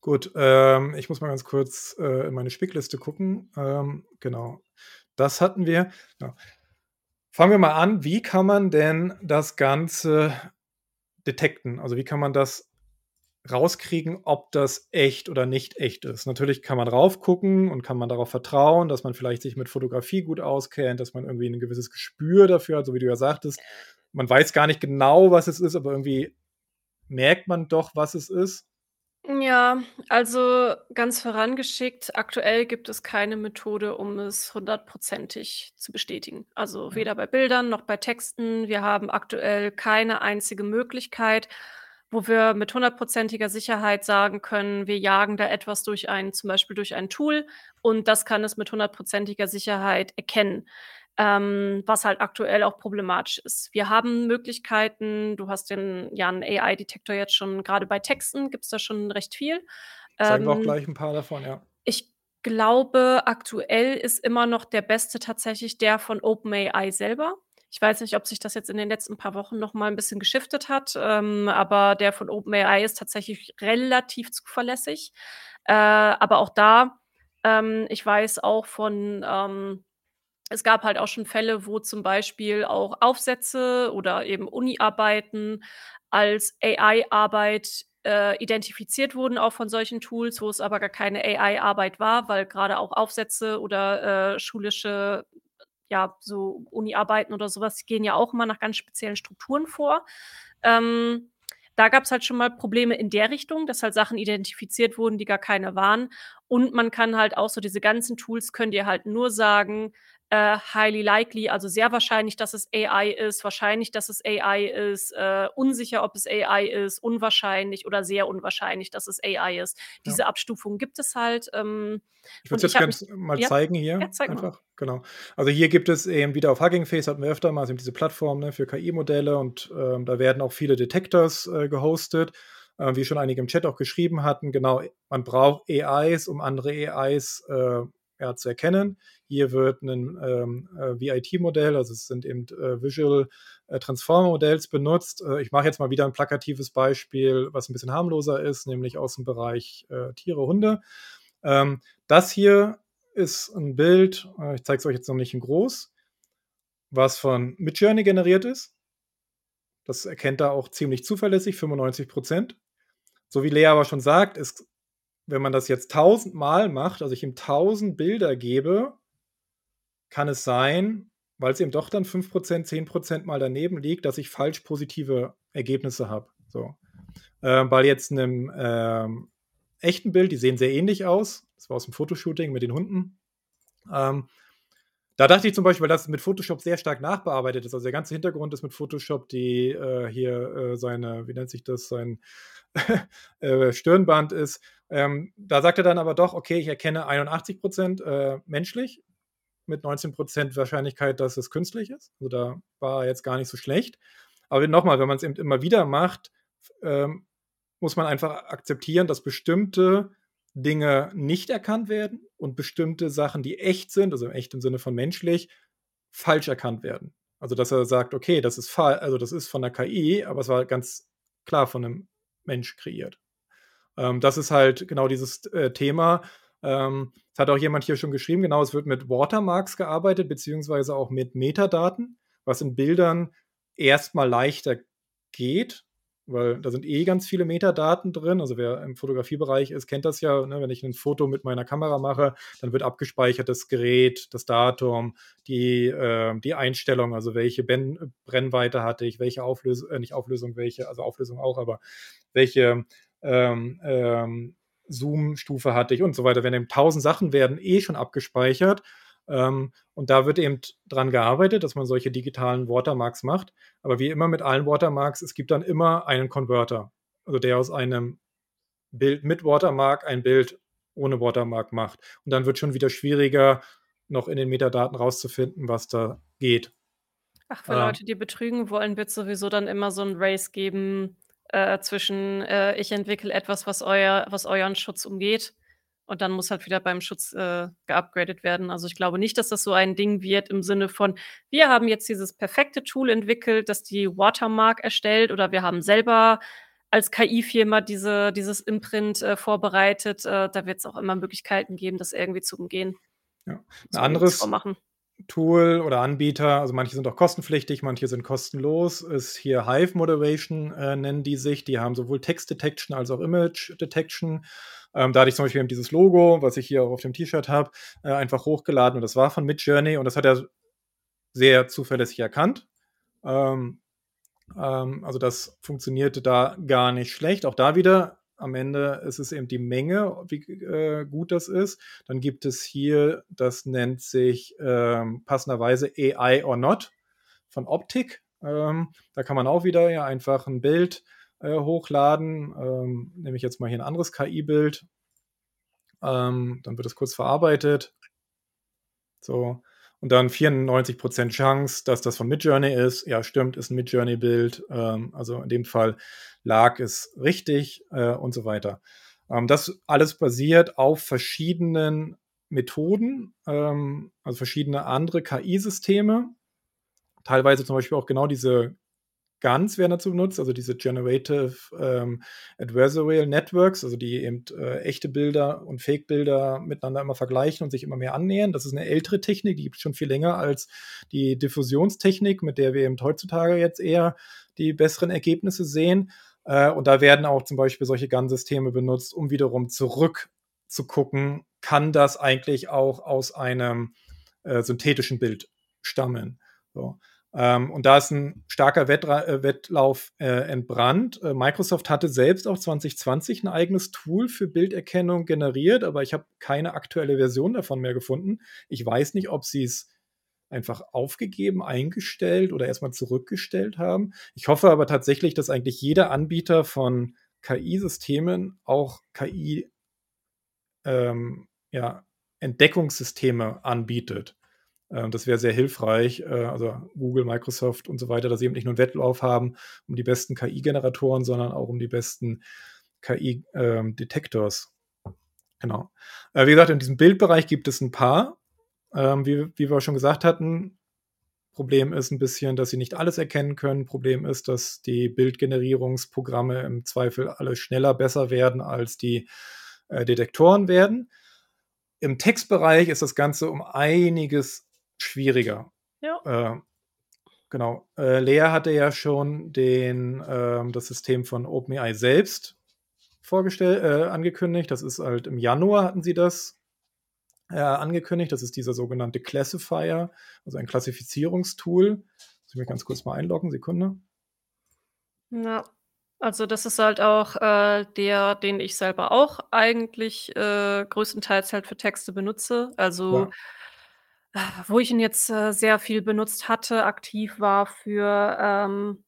[SPEAKER 2] Gut, ähm, ich muss mal ganz kurz, äh, in meine Spickliste gucken. Ähm, genau. Das hatten wir. Ja. Fangen wir mal an. Wie kann man denn das Ganze detekten? Also, wie kann man das rauskriegen, ob das echt oder nicht echt ist? Natürlich kann man raufgucken und kann man darauf vertrauen, dass man vielleicht sich mit Fotografie gut auskennt, dass man irgendwie ein gewisses Gespür dafür hat, so wie du ja sagtest. Man weiß gar nicht genau, was es ist, aber irgendwie merkt man doch, was es ist.
[SPEAKER 1] Ja, also ganz vorangeschickt, aktuell gibt es keine Methode, um es hundertprozentig zu bestätigen. Also
[SPEAKER 2] Ja.
[SPEAKER 1] weder bei Bildern noch bei Texten. Wir haben aktuell keine einzige Möglichkeit, wo wir mit hundertprozentiger Sicherheit sagen können, wir jagen da etwas durch ein zum Beispiel durch ein Tool und das kann es mit hundertprozentiger Sicherheit erkennen ähm, was halt aktuell auch problematisch ist. Wir haben Möglichkeiten du hast den ja 'n AI-Detektor jetzt schon grade bei Texten gibt's da schon recht viel.
[SPEAKER 2] Zeigen wir auch
[SPEAKER 1] Ähm
[SPEAKER 2] gleich 'n paar davon, ja.
[SPEAKER 1] ich glaube, aktuell ist immer noch der beste tatsächlich der von OpenAI selber. Ich weiß nicht, ob sich das jetzt in den letzten paar Wochen noch mal 'n bisschen geschiftet hat, ähm, aber der von OpenAI ist tatsächlich relativ zuverlässig. Äh, aber auch da ähm, ich weiß auch von ähm, es gab halt auch schon Fälle, wo zum Beispiel auch Aufsätze oder eben Uni-Arbeiten als AI-Arbeit, äh, identifiziert wurden, auch von solchen Tools, wo es aber gar keine AI-Arbeit war, weil grade auch Aufsätze oder, äh, schulische ja, so Uni-Arbeiten oder so was, die gehen ja auch immer nach ganz speziellen Strukturen vor. Ähm, da gab's halt schon mal Probleme in der Richtung, dass halt Sachen identifiziert wurden, die gar keine waren. Und man kann halt auch so diese ganzen Tools können dir halt nur sagen, äh, highly likely, also sehr wahrscheinlich, dass es AI ist, wahrscheinlich, dass es AI ist, äh, unsicher, ob es AI ist, unwahrscheinlich oder sehr unwahrscheinlich, dass es AI ist.
[SPEAKER 2] Ja.
[SPEAKER 1] Diese Abstufung gibt es halt, ähm,
[SPEAKER 2] Ich würde es jetzt ganz mal
[SPEAKER 1] ja?
[SPEAKER 2] zeigen
[SPEAKER 1] Ja,
[SPEAKER 2] hier
[SPEAKER 1] zeig mal.
[SPEAKER 2] einfach, genau. Also, hier gibt es eben wieder auf Hugging Face hatten wir öfter mal sind diese Plattformen, ne, für KI-Modelle und, ähm, da werden auch viele Detectors, äh, gehostet, äh, wie schon einige im Chat auch geschrieben hatten. Genau, man braucht AIs, um andere AIs, äh, ja, zu erkennen. Hier wird 'nen, ähm, äh, VIT-Modell, also es sind eben, äh, Visual, äh, Transformer Modells benutzt. Äh, ich mache jetzt mal wieder 'n plakatives Beispiel, was 'n bisschen harmloser ist, nämlich aus'm Bereich, äh, Tiere, Hunde. Ähm, das hier ist 'n Bild, ich zeige es euch jetzt noch nicht in groß, was von Midjourney generiert ist. Das erkennt er auch ziemlich zuverlässig, 95% So wie Lea aber schon sagt, ist wenn man das jetzt tausendmal macht, also ich ihm 1000 Bilder gebe kann es sein, weil's eben doch dann 5% 10% mal daneben liegt, dass ich falsch positive Ergebnisse habe, so. Ähm, bei jetzt 'nem, ähm, echten Bild, die sehen sehr ähnlich aus. Das war aus'm Fotoshooting mit den Hunden. Ähm, da dachte ich zum Beispiel, weil das mit Photoshop sehr stark nachbearbeitet ist. Also, der ganze Hintergrund ist mit Photoshop die, äh, hier, äh, seine wie nennt sich das, sein, (laughs) äh, Stirnband ist. Ähm, da sagt er dann aber doch: „Okay, ich erkenne 81% äh, menschlich mit 19% Wahrscheinlichkeit, dass es künstlich ist.“ Also, da war er jetzt gar nicht so schlecht. Aber noch mal, wenn man's eben immer wieder macht, ähm, muss man einfach akzeptieren, dass bestimmte Dinge nicht erkannt werden und bestimmte Sachen, die echt sind, also im Sinne von menschlich, falsch erkannt werden. Also, dass er sagt: „Okay, das ist also, das ist von der KI, aber es war ganz klar von 'nem Mensch kreiert.“ Ähm, das ist halt genau dieses, äh, Thema. Ähm, es hat auch jemand hier schon geschrieben, genau, es wird mit Watermarks gearbeitet, beziehungsweise auch mit Metadaten, was in Bildern erst mal leichter geht, weil da sind eh ganz viele Metadaten drin. Also, wer im Fotografiebereich ist, kennt das ja, ne? Wenn ich 'nen Foto mit meiner Kamera mache, dann wird abgespeichert das Gerät, das Datum, die, äh die Einstellung, also welche Ben Brennweite hatte ich, welche Auflös äh, nicht Auflösung, welche also Auflösung auch, aber welche, ähm, ähm, Zoom-Stufe hatte ich und so weiter. Wenn eben 1000 Sachen werden eh schon abgespeichert, ähm, und da wird eben dran gearbeitet, dass man solche digitalen Watermarks macht. Aber wie immer mit allen Watermarks, es gibt dann immer einen Converter, also der aus einem Bild mit Watermark ein Bild ohne Watermark macht. Und dann wird schon wieder schwieriger, noch in den Metadaten rauszufinden, was da geht.
[SPEAKER 1] Ach, für
[SPEAKER 2] Ähm
[SPEAKER 1] Leute, die betrügen wollen, wird's sowieso dann immer so 'n Race geben, äh, zwischen, äh, ich entwickle etwas, was euer was euren Schutz umgeht und dann muss halt wieder beim Schutz, äh, geupgradet werden. Also, ich glaube nicht, dass das so ein Ding wird im Sinne von: „Wir haben jetzt dieses perfekte Tool entwickelt, das die Watermark erstellt“, oder „Wir haben selber als KI-Firma diese dieses Imprint, äh, vorbereitet.“ Äh, da wird's auch immer Möglichkeiten geben, das irgendwie zu umgehen.
[SPEAKER 2] Ja. 'N
[SPEAKER 1] So
[SPEAKER 2] anderes. Tool oder Anbieter, also manche sind auch kostenpflichtig, manche sind kostenlos, ist hier Hive Moderation, äh, nennen die sich. Die haben sowohl Text Detection als auch Image Detection. Ähm, da hatte ich zum Beispiel eben dieses Logo, was ich hier auch auf dem T-Shirt habe, äh, einfach hochgeladen und das war von Midjourney und das hat er sehr zuverlässig erkannt. Ähm, ähm, also das funktionierte da gar nicht schlecht. Auch da wieder am Ende ist es eben die Menge, wie äh, gut das ist. Dann gibt es hier, das nennt sich ähm, passenderweise AI or Not von Optik. Ähm, da kann man auch wieder ja einfach ein Bild äh, hochladen. Ähm, nehme ich jetzt mal hier ein anderes KI-Bild. Ähm, dann wird es kurz verarbeitet. So. Und dann 94% Chance, dass das von Midjourney ist. Ja, stimmt, ist ein Midjourney-Bild. Ähm, also in dem Fall lag es richtig äh, und so weiter. Ähm, das alles basiert auf verschiedenen Methoden, ähm, also verschiedene andere KI-Systeme. Teilweise zum Beispiel auch genau diese GANs werden dazu benutzt, also diese Generative ähm, Adversarial Networks, also die eben äh, echte Bilder und Fake-Bilder miteinander immer vergleichen und sich immer mehr annähern. Das ist eine ältere Technik, die gibt es schon viel länger als die Diffusionstechnik, mit der wir eben heutzutage jetzt eher die besseren Ergebnisse sehen. Äh, und da werden auch zum Beispiel solche GAN-Systeme benutzt, um wiederum zurück zu gucken, kann das eigentlich auch aus einem äh, synthetischen Bild stammen. So. Ähm, und da ist ein starker Wettra äh, Wettlauf äh, entbrannt. Äh, Microsoft hatte selbst auch 2020 ein eigenes Tool für Bilderkennung generiert, aber ich habe keine aktuelle Version davon mehr gefunden. Ich weiß nicht, ob sie es einfach aufgegeben, eingestellt oder erstmal zurückgestellt haben. Ich hoffe aber tatsächlich, dass eigentlich jeder Anbieter von KI-Systemen auch KI ähm, ja, Entdeckungssysteme anbietet. Ähm, das wäre sehr hilfreich. Äh, also Google, Microsoft und so weiter, dass sie eben nicht nur einen Wettlauf haben um die besten KI-Generatoren, sondern auch um die besten KI-Detectors. Ähm, genau. Äh, wie gesagt, in diesem Bildbereich gibt es ein paar. Ähm, wie, wie wir schon gesagt hatten, Problem ist ein bisschen, dass sie nicht alles erkennen können. Problem ist, dass die Bildgenerierungsprogramme im Zweifel alle schneller besser werden, als die äh, Detektoren werden. Im Textbereich ist das Ganze um einiges schwieriger.
[SPEAKER 1] Ja.
[SPEAKER 2] Äh, genau. Äh, Lea hatte ja schon den, äh, das System von OpenAI selbst vorgestellt, äh, angekündigt. Das ist halt im Januar hatten sie das äh, angekündigt. Das ist dieser sogenannte Classifier, also ein Klassifizierungstool. Muss ich mir ganz kurz mal einloggen, Sekunde.
[SPEAKER 1] Ja, also das ist halt auch äh, der, den ich selber auch eigentlich äh, größtenteils halt für Texte benutze. Also ja. Äh, wo ich ihn jetzt äh, sehr viel benutzt hatte, aktiv war für, ähm,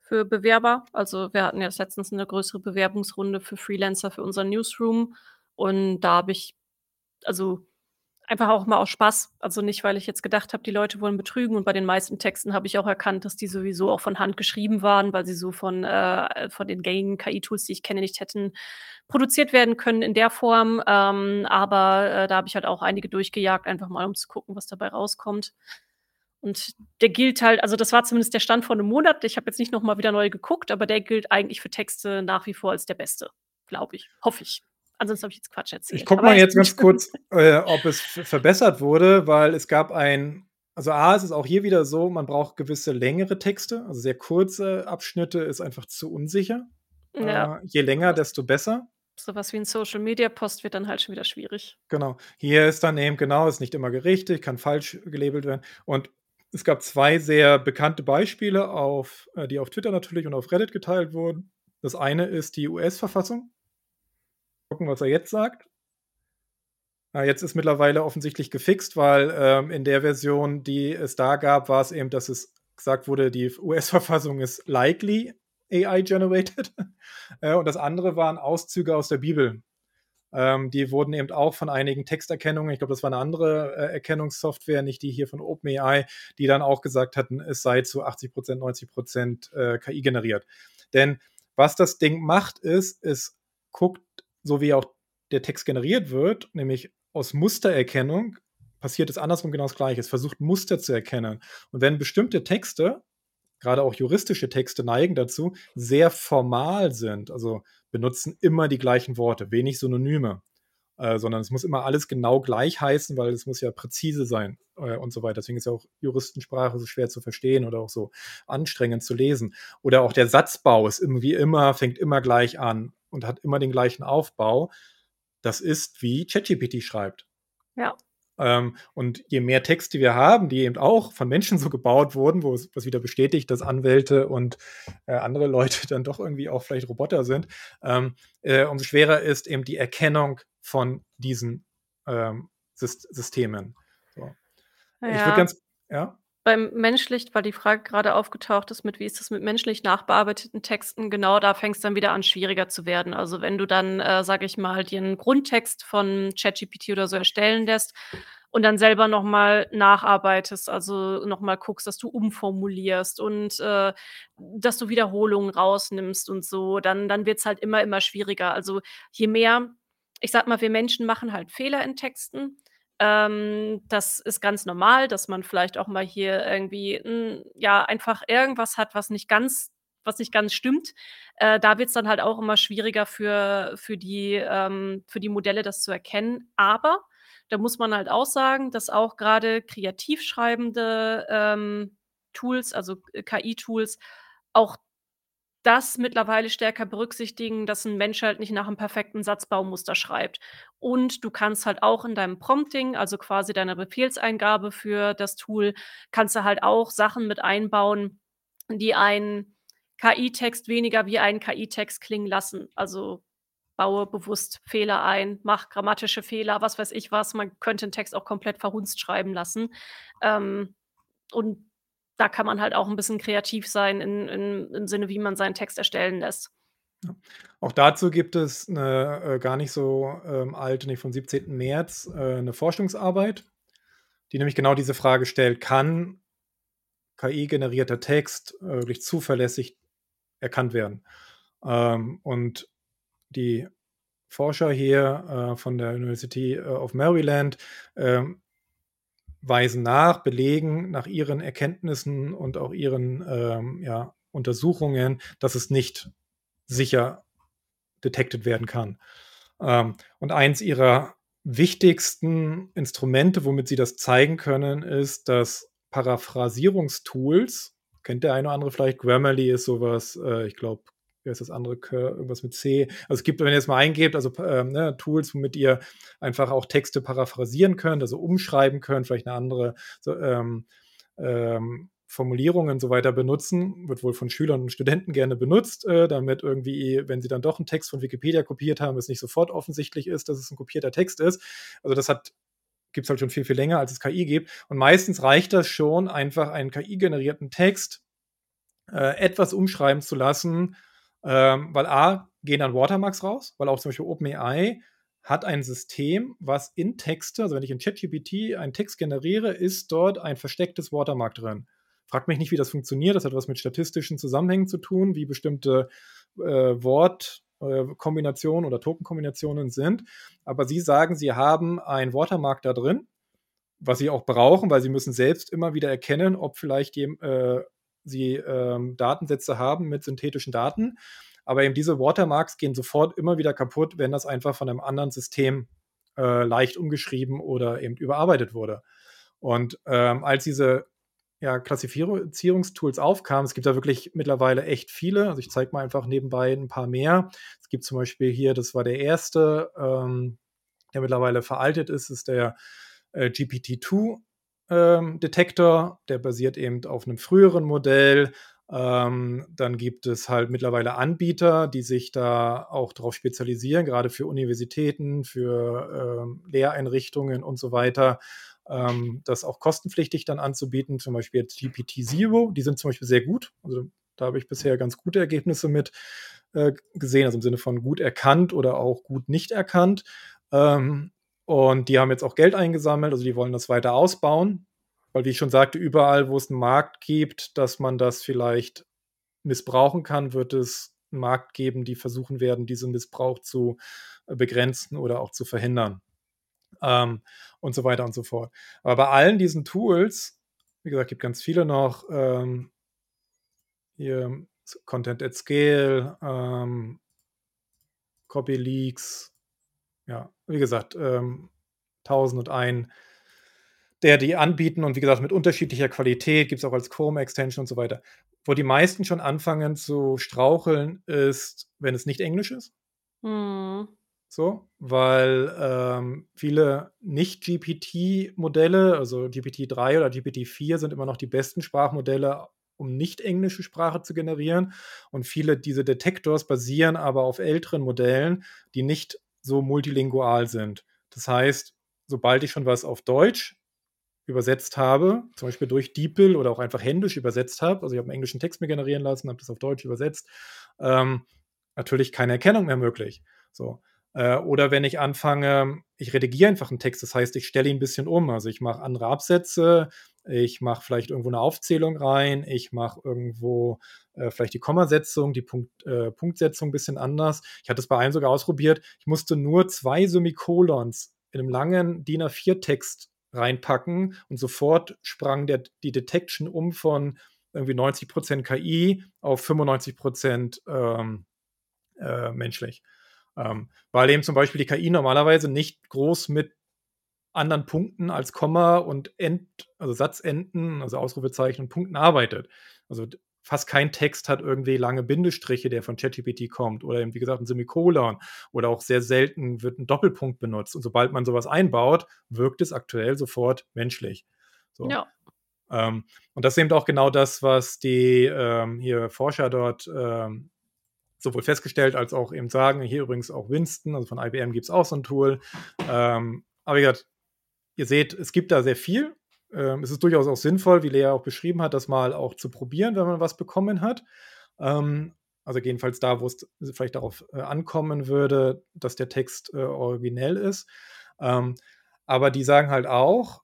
[SPEAKER 1] für Bewerber. Also wir hatten jetzt letztens eine größere Bewerbungsrunde für Freelancer für unseren Newsroom und da habe ich also einfach auch mal aus Spaß. Also nicht, weil ich jetzt gedacht habe, die Leute wollen betrügen. Und bei den meisten Texten habe ich auch erkannt, dass die sowieso auch von Hand geschrieben waren, weil sie so von, äh, von den gängigen KI-Tools, die ich kenne, nicht hätten produziert werden können in der Form. Ähm, aber äh, da habe ich halt auch einige durchgejagt, einfach mal um zu gucken, was dabei rauskommt. Und der gilt halt, also das war zumindest der Stand vor einem Monat. Ich habe jetzt nicht noch mal wieder neu geguckt, aber der gilt eigentlich für Texte nach wie vor als der beste, glaube ich. Hoffe ich. Ansonsten habe ich jetzt Quatsch erzählt.
[SPEAKER 2] Ich gucke mal jetzt ganz (laughs) kurz, äh, ob es verbessert wurde, weil es gab ein, also A, es ist auch hier wieder so, man braucht gewisse längere Texte, also sehr kurze Abschnitte ist einfach zu unsicher. Ja. Äh, je länger, desto besser.
[SPEAKER 1] Sowas wie ein Social Media Post wird dann halt schon wieder schwierig.
[SPEAKER 2] Genau. Hier ist dann eben genau, ist nicht immer gerichtet, kann falsch gelabelt werden. Und es gab zwei sehr bekannte Beispiele, auf, äh, die auf Twitter natürlich und auf Reddit geteilt wurden. Das eine ist die US-Verfassung gucken, was er jetzt sagt. Ah, jetzt ist mittlerweile offensichtlich gefixt, weil ähm, in der Version, die es da gab, war es eben, dass es gesagt wurde, die US-Verfassung ist likely AI-generated. (laughs) äh, und das andere waren Auszüge aus der Bibel. Ähm, die wurden eben auch von einigen Texterkennungen, ich glaube, das war eine andere äh, Erkennungssoftware, nicht die hier von OpenAI, die dann auch gesagt hatten, es sei zu 80% 90% äh, KI generiert. Denn was das Ding macht, ist, es guckt so wie auch der Text generiert wird, nämlich aus Mustererkennung, passiert es andersrum genau das Gleiche. Es versucht Muster zu erkennen. Und wenn bestimmte Texte, gerade auch juristische Texte neigen dazu, sehr formal sind, also benutzen immer die gleichen Worte, wenig Synonyme. äh, sondern es muss immer alles genau gleich heißen, weil es muss ja präzise sein äh, und so weiter. Deswegen ist ja auch Juristensprache so schwer zu verstehen oder auch so anstrengend zu lesen. Oder auch der Satzbau ist irgendwie immer, fängt immer gleich an und hat immer den gleichen Aufbau. Das ist wie ChatGPT schreibt.
[SPEAKER 1] Ja.
[SPEAKER 2] Ähm, und je mehr Texte wir haben, die eben auch von Menschen so gebaut wurden, wo es was wieder bestätigt, dass Anwälte und äh, andere Leute dann doch irgendwie auch vielleicht Roboter sind, ähm, äh, umso schwerer ist eben die Erkennung von diesen ähm, Systemen. So.
[SPEAKER 1] Ja.
[SPEAKER 2] Ich würde ganz, ja.
[SPEAKER 1] Beim menschlich, weil die Frage gerade aufgetaucht ist, mit wie ist das mit menschlich nachbearbeiteten Texten, genau da fängt es dann wieder an, schwieriger zu werden. Also wenn du dann, äh, sage ich mal, dir einen Grundtext von ChatGPT oder so erstellen lässt und dann selber nochmal nacharbeitest, also nochmal guckst, dass du umformulierst und äh, dass du Wiederholungen rausnimmst und so, dann, dann wird es halt immer, immer schwieriger. Also je mehr, ich sag mal, wir Menschen machen halt Fehler in Texten ähm, das ist ganz normal, dass man vielleicht auch mal hier irgendwie, hm, ja, einfach irgendwas hat, was nicht ganz was nicht ganz stimmt. Äh, da wird's dann halt auch immer schwieriger für für die ähm, für die Modelle, das zu erkennen. Aber da muss man halt auch sagen, dass auch gerade kreativ schreibende, ähm, Tools, also, KI-Tools, auch das mittlerweile stärker berücksichtigen, dass ein Mensch halt nicht nach einem perfekten Satzbaumuster schreibt. Und du kannst halt auch in deinem Prompting, also quasi deiner Befehlseingabe für das Tool kannst du halt auch Sachen mit einbauen, die einen KI-Text weniger wie einen KI-Text klingen lassen. Also, baue bewusst Fehler ein, mach grammatische Fehler, was weiß ich was. Man könnte 'n Text auch komplett verhunzt schreiben lassen. Ähm, und da kann man halt auch ein bisschen kreativ sein in in im Sinne, wie man seinen Text erstellen lässt.
[SPEAKER 2] Ja. Auch dazu gibt es eine äh, gar nicht so, ähm, alte, nicht vom 17. März, äh, 'ne Forschungsarbeit, die nämlich genau diese Frage stellt: „Kann KI-generierter Text, äh, wirklich zuverlässig erkannt werden?“ Ähm, und die Forscher hier, äh, von der University äh, of Maryland, ähm, weisen nach, belegen nach ihren Erkenntnissen und auch ihren ähm, ja, Untersuchungen, dass es nicht sicher detected werden kann. Ähm, und eins ihrer wichtigsten Instrumente, womit sie das zeigen können, ist, dass Paraphrasierungstools, kennt der eine oder andere vielleicht, Grammarly ist sowas, äh, ich glaube, wie heißt das andere, irgendwas mit C. Also es gibt, wenn ihr es mal eingebt, also ähm, ne, Tools, womit ihr einfach auch Texte paraphrasieren könnt, also umschreiben könnt, vielleicht eine andere so, ähm, ähm, Formulierungen und so weiter benutzen, wird wohl von Schülern und Studenten gerne benutzt, äh, damit irgendwie, wenn sie dann doch einen Text von Wikipedia kopiert haben, es nicht sofort offensichtlich ist, dass es ein kopierter Text ist. Also das hat gibt es halt schon viel, viel länger, als es KI gibt. Und meistens reicht das schon, einfach einen KI-generierten Text äh, etwas umschreiben zu lassen, ähm, weil A, gehen dann Watermarks raus, weil auch zum Beispiel OpenAI hat ein System, was in Texte, also wenn ich in ChatGPT einen Text generiere, ist dort ein verstecktes Watermark drin. Fragt mich nicht, wie das funktioniert. Das hat was mit statistischen Zusammenhängen zu tun, wie bestimmte äh, Wortkombinationen äh, oder Tokenkombinationen sind. Aber Sie sagen, Sie haben ein Watermark da drin, was Sie auch brauchen, weil Sie müssen selbst immer wieder erkennen, ob vielleicht die, äh, sie ähm, Datensätze haben mit synthetischen Daten. Aber eben diese Watermarks gehen sofort immer wieder kaputt, wenn das einfach von einem anderen System äh, leicht umgeschrieben oder eben überarbeitet wurde. Und ähm, als diese ja, Klassifizierungstools aufkamen, es gibt da wirklich mittlerweile echt viele. Also ich zeige mal einfach nebenbei ein paar mehr. Es gibt zum Beispiel hier, das war der erste, ähm, der mittlerweile veraltet ist, ist der äh, GPT-2 ähm, Detektor, der basiert eben auf einem früheren Modell. Ähm, dann gibt es halt mittlerweile Anbieter, die sich da auch darauf spezialisieren, gerade für Universitäten, für ähm, Lehreinrichtungen und so weiter, ähm, das auch kostenpflichtig dann anzubieten, zum Beispiel GPT Zero, die sind zum Beispiel sehr gut. Also da habe ich bisher ganz gute Ergebnisse mit äh, gesehen, also im Sinne von gut erkannt oder auch gut nicht erkannt. Ähm, und die haben jetzt auch Geld eingesammelt, also die wollen das weiter ausbauen. Weil, wie ich schon sagte, überall, wo es einen Markt gibt, dass man das vielleicht missbrauchen kann, wird es einen Markt geben, die versuchen werden, diesen Missbrauch zu äh, begrenzen oder auch zu verhindern. Ähm, und so weiter und so fort. Aber bei allen diesen Tools, wie gesagt, gibt ganz viele noch, ähm, hier Content at Scale, ähm, Copy Leaks, ja, wie gesagt, ähm, 1001 der die anbieten und wie gesagt, mit unterschiedlicher Qualität, gibt es auch als Chrome-Extension und so weiter. Wo die meisten schon anfangen zu straucheln, ist, wenn es nicht Englisch ist.
[SPEAKER 1] Mhm.
[SPEAKER 2] So, weil ähm, viele Nicht-GPT-Modelle, also GPT-3 oder GPT-4 sind immer noch die besten Sprachmodelle, um nicht englische Sprache zu generieren. Und viele dieser Detectors basieren aber auf älteren Modellen, die nicht so multilingual sind. Das heißt, sobald ich schon was auf Deutsch übersetzt habe, zum Beispiel durch DeepL oder auch einfach händisch übersetzt habe, also ich habe einen englischen Text mir generieren lassen, habe das auf Deutsch übersetzt, ähm, natürlich keine Erkennung mehr möglich. So. Äh, oder wenn ich anfange, ich redigiere einfach einen Text, das heißt, ich stelle ihn ein bisschen um. Also ich mache andere Absätze, ich mache vielleicht irgendwo eine Aufzählung rein, ich mache irgendwo äh, vielleicht die Kommasetzung, die Punkt, äh, Punktsetzung ein bisschen anders. Ich hatte es bei einem sogar ausprobiert. Ich musste nur zwei Semikolons in einem langen DIN A4-Text reinpacken und sofort sprang der, die Detection um von irgendwie 90% KI auf 95% ähm, äh, menschlich. Ähm, weil eben zum Beispiel die KI normalerweise nicht groß mit anderen Punkten als Komma und End, also Satzenden, also Ausrufezeichen und Punkten arbeitet. Also fast kein Text hat irgendwie lange Bindestriche, der von ChatGPT kommt oder eben, wie gesagt, ein Semikolon oder auch sehr selten wird ein Doppelpunkt benutzt. Und sobald man sowas einbaut, wirkt es aktuell sofort menschlich. So.
[SPEAKER 1] Ja.
[SPEAKER 2] Ähm, und das ist eben auch genau das, was die ähm, hier Forscher dort ähm, sowohl festgestellt als auch eben sagen. Hier übrigens auch Winston, also von IBM gibt es auch so ein Tool. Ähm, aber wie gesagt, ihr seht, es gibt da sehr viel ähm, es ist durchaus auch sinnvoll, wie Lea auch beschrieben hat, das mal auch zu probieren, wenn man was bekommen hat. Ähm, also jedenfalls da, wo es vielleicht darauf äh, ankommen würde, dass der Text äh, originell ist. Ähm, aber die sagen halt auch,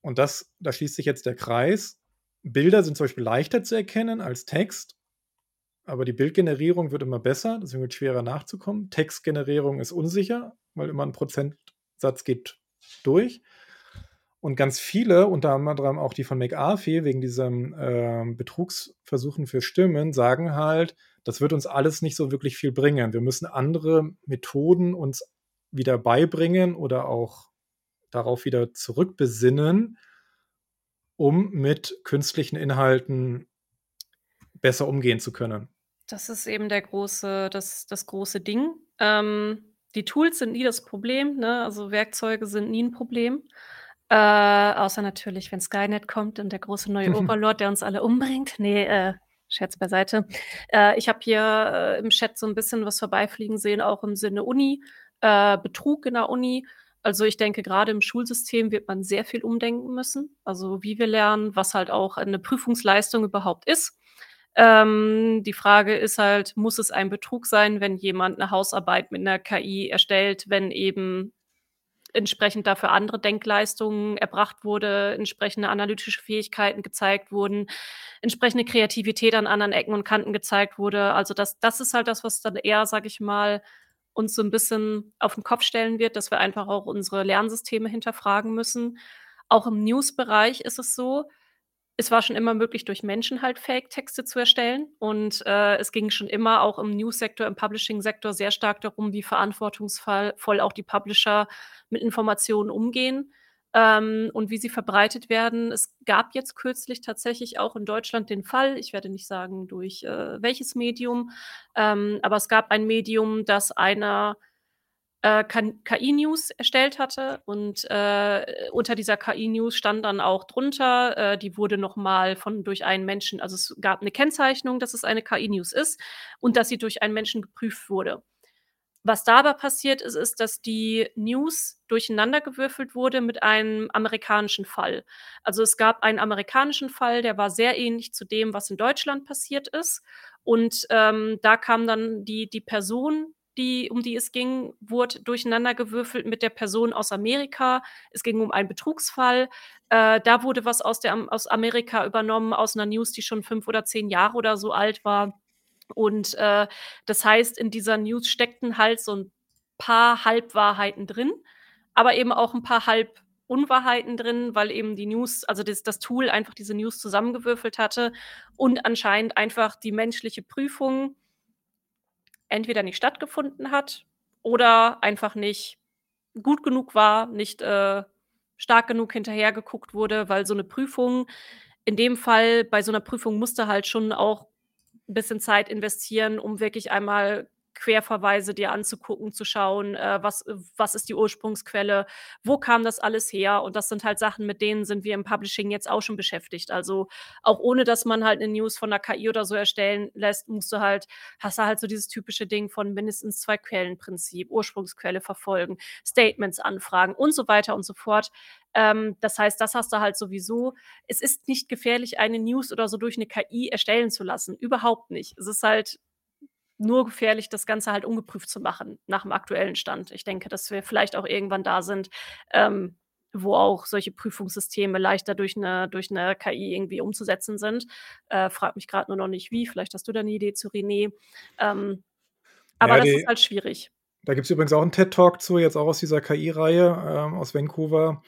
[SPEAKER 2] und das, da schließt sich jetzt der Kreis, Bilder sind zum Beispiel leichter zu erkennen als Text, aber die Bildgenerierung wird immer besser, deswegen wird es schwerer nachzukommen. Textgenerierung ist unsicher, weil immer ein Prozentsatz geht durch. Und ganz viele, unter anderem auch die von McAfee, wegen diesem äh, Betrugsversuchen für Stimmen, sagen halt, das wird uns alles nicht so wirklich viel bringen. Wir müssen andere Methoden uns wieder beibringen oder auch darauf wieder zurückbesinnen, um mit künstlichen Inhalten besser umgehen zu können.
[SPEAKER 1] Das ist eben der große, das, das große Ding. Ähm, die Tools sind nie das Problem, ne? also Werkzeuge sind nie ein Problem. Äh, außer natürlich, wenn Skynet kommt und der große neue Overlord, der uns alle umbringt. Nee, äh, Scherz beiseite. Äh, ich habe hier äh, im Chat so ein bisschen was vorbeifliegen sehen, auch im Sinne Uni, äh, Betrug in der Uni. Also ich denke, gerade im Schulsystem wird man sehr viel umdenken müssen. Also wie wir lernen, was halt auch eine Prüfungsleistung überhaupt ist. Ähm, die Frage ist halt, muss es ein Betrug sein, wenn jemand eine Hausarbeit mit einer KI erstellt, wenn eben entsprechend dafür andere Denkleistungen erbracht wurde, entsprechende analytische Fähigkeiten gezeigt wurden, entsprechende Kreativität an anderen Ecken und Kanten gezeigt wurde. Also das, das ist halt das, was dann eher, sag ich mal, uns so ein bisschen auf den Kopf stellen wird, dass wir einfach auch unsere Lernsysteme hinterfragen müssen. Auch im News-Bereich ist es so, es war schon immer möglich, durch Menschen halt Fake-Texte zu erstellen. Und äh, es ging schon immer auch im News-Sektor, im Publishing-Sektor sehr stark darum, wie verantwortungsvoll auch die Publisher mit Informationen umgehen ähm, und wie sie verbreitet werden. Es gab jetzt kürzlich tatsächlich auch in Deutschland den Fall, ich werde nicht sagen durch äh, welches Medium, ähm, aber es gab ein Medium, das einer äh, KI-News erstellt hatte. Und äh, unter dieser KI-News stand dann auch drunter, äh, die wurde nochmal von durch einen Menschen, also es gab eine Kennzeichnung, dass es eine KI-News ist und dass sie durch einen Menschen geprüft wurde. Was da aber passiert ist, ist, dass die News durcheinandergewürfelt wurde mit einem amerikanischen Fall. Also es gab einen amerikanischen Fall, der war sehr ähnlich zu dem, was in Deutschland passiert ist. Und ähm, da kam dann die, die Person, die, um die es ging, wurde durcheinandergewürfelt mit der Person aus Amerika. Es ging um einen Betrugsfall. Äh, da wurde was aus, der, aus Amerika übernommen, aus einer News, die schon fünf oder zehn Jahre oder so alt war. Und äh, das heißt, in dieser News steckten halt so ein paar Halbwahrheiten drin, aber eben auch ein paar Halb Unwahrheiten drin, weil eben die News, also das, das Tool einfach diese News zusammengewürfelt hatte und anscheinend einfach die menschliche Prüfung entweder nicht stattgefunden hat oder einfach nicht gut genug war, nicht, äh, stark genug hinterhergeguckt wurde, weil so 'ne Prüfung in dem Fall bei so 'ner Prüfung musst du halt schon auch 'n bisschen Zeit investieren, um wirklich einmal Querverweise dir anzugucken, zu schauen, äh, was äh, was ist die Ursprungsquelle, wo kam das alles her? Und das sind halt Sachen, mit denen sind wir im Publishing jetzt auch schon beschäftigt. Also, auch ohne dass man halt 'ne News von 'ner KI oder so erstellen lässt, musst du halt hast du halt so dieses typische Ding von mindestens 2 Quellen-Prinzip, Ursprungsquelle verfolgen, Statements anfragen und so weiter und so fort. Ähm, das heißt, das hast du halt sowieso. Es ist nicht gefährlich, eine News oder so durch 'ne KI erstellen zu lassen, überhaupt nicht. Es ist halt nur gefährlich, das Ganze halt ungeprüft zu machen nach'm aktuellen Stand. Ich denke, dass wir vielleicht auch irgendwann da sind, ähm, wo auch solche Prüfungssysteme leichter durch 'ne durch 'ne KI irgendwie umzusetzen sind. Äh, frage mich grad nur noch nicht wie. Vielleicht hast du da 'ne Idee zu, René. Ähm, aber
[SPEAKER 2] Ja,
[SPEAKER 1] das
[SPEAKER 2] die
[SPEAKER 1] ist halt schwierig.
[SPEAKER 2] Da gibt's übrigens auch 'n TED-Talk zu, jetzt auch aus dieser KI-Reihe, ähm, aus Vancouver.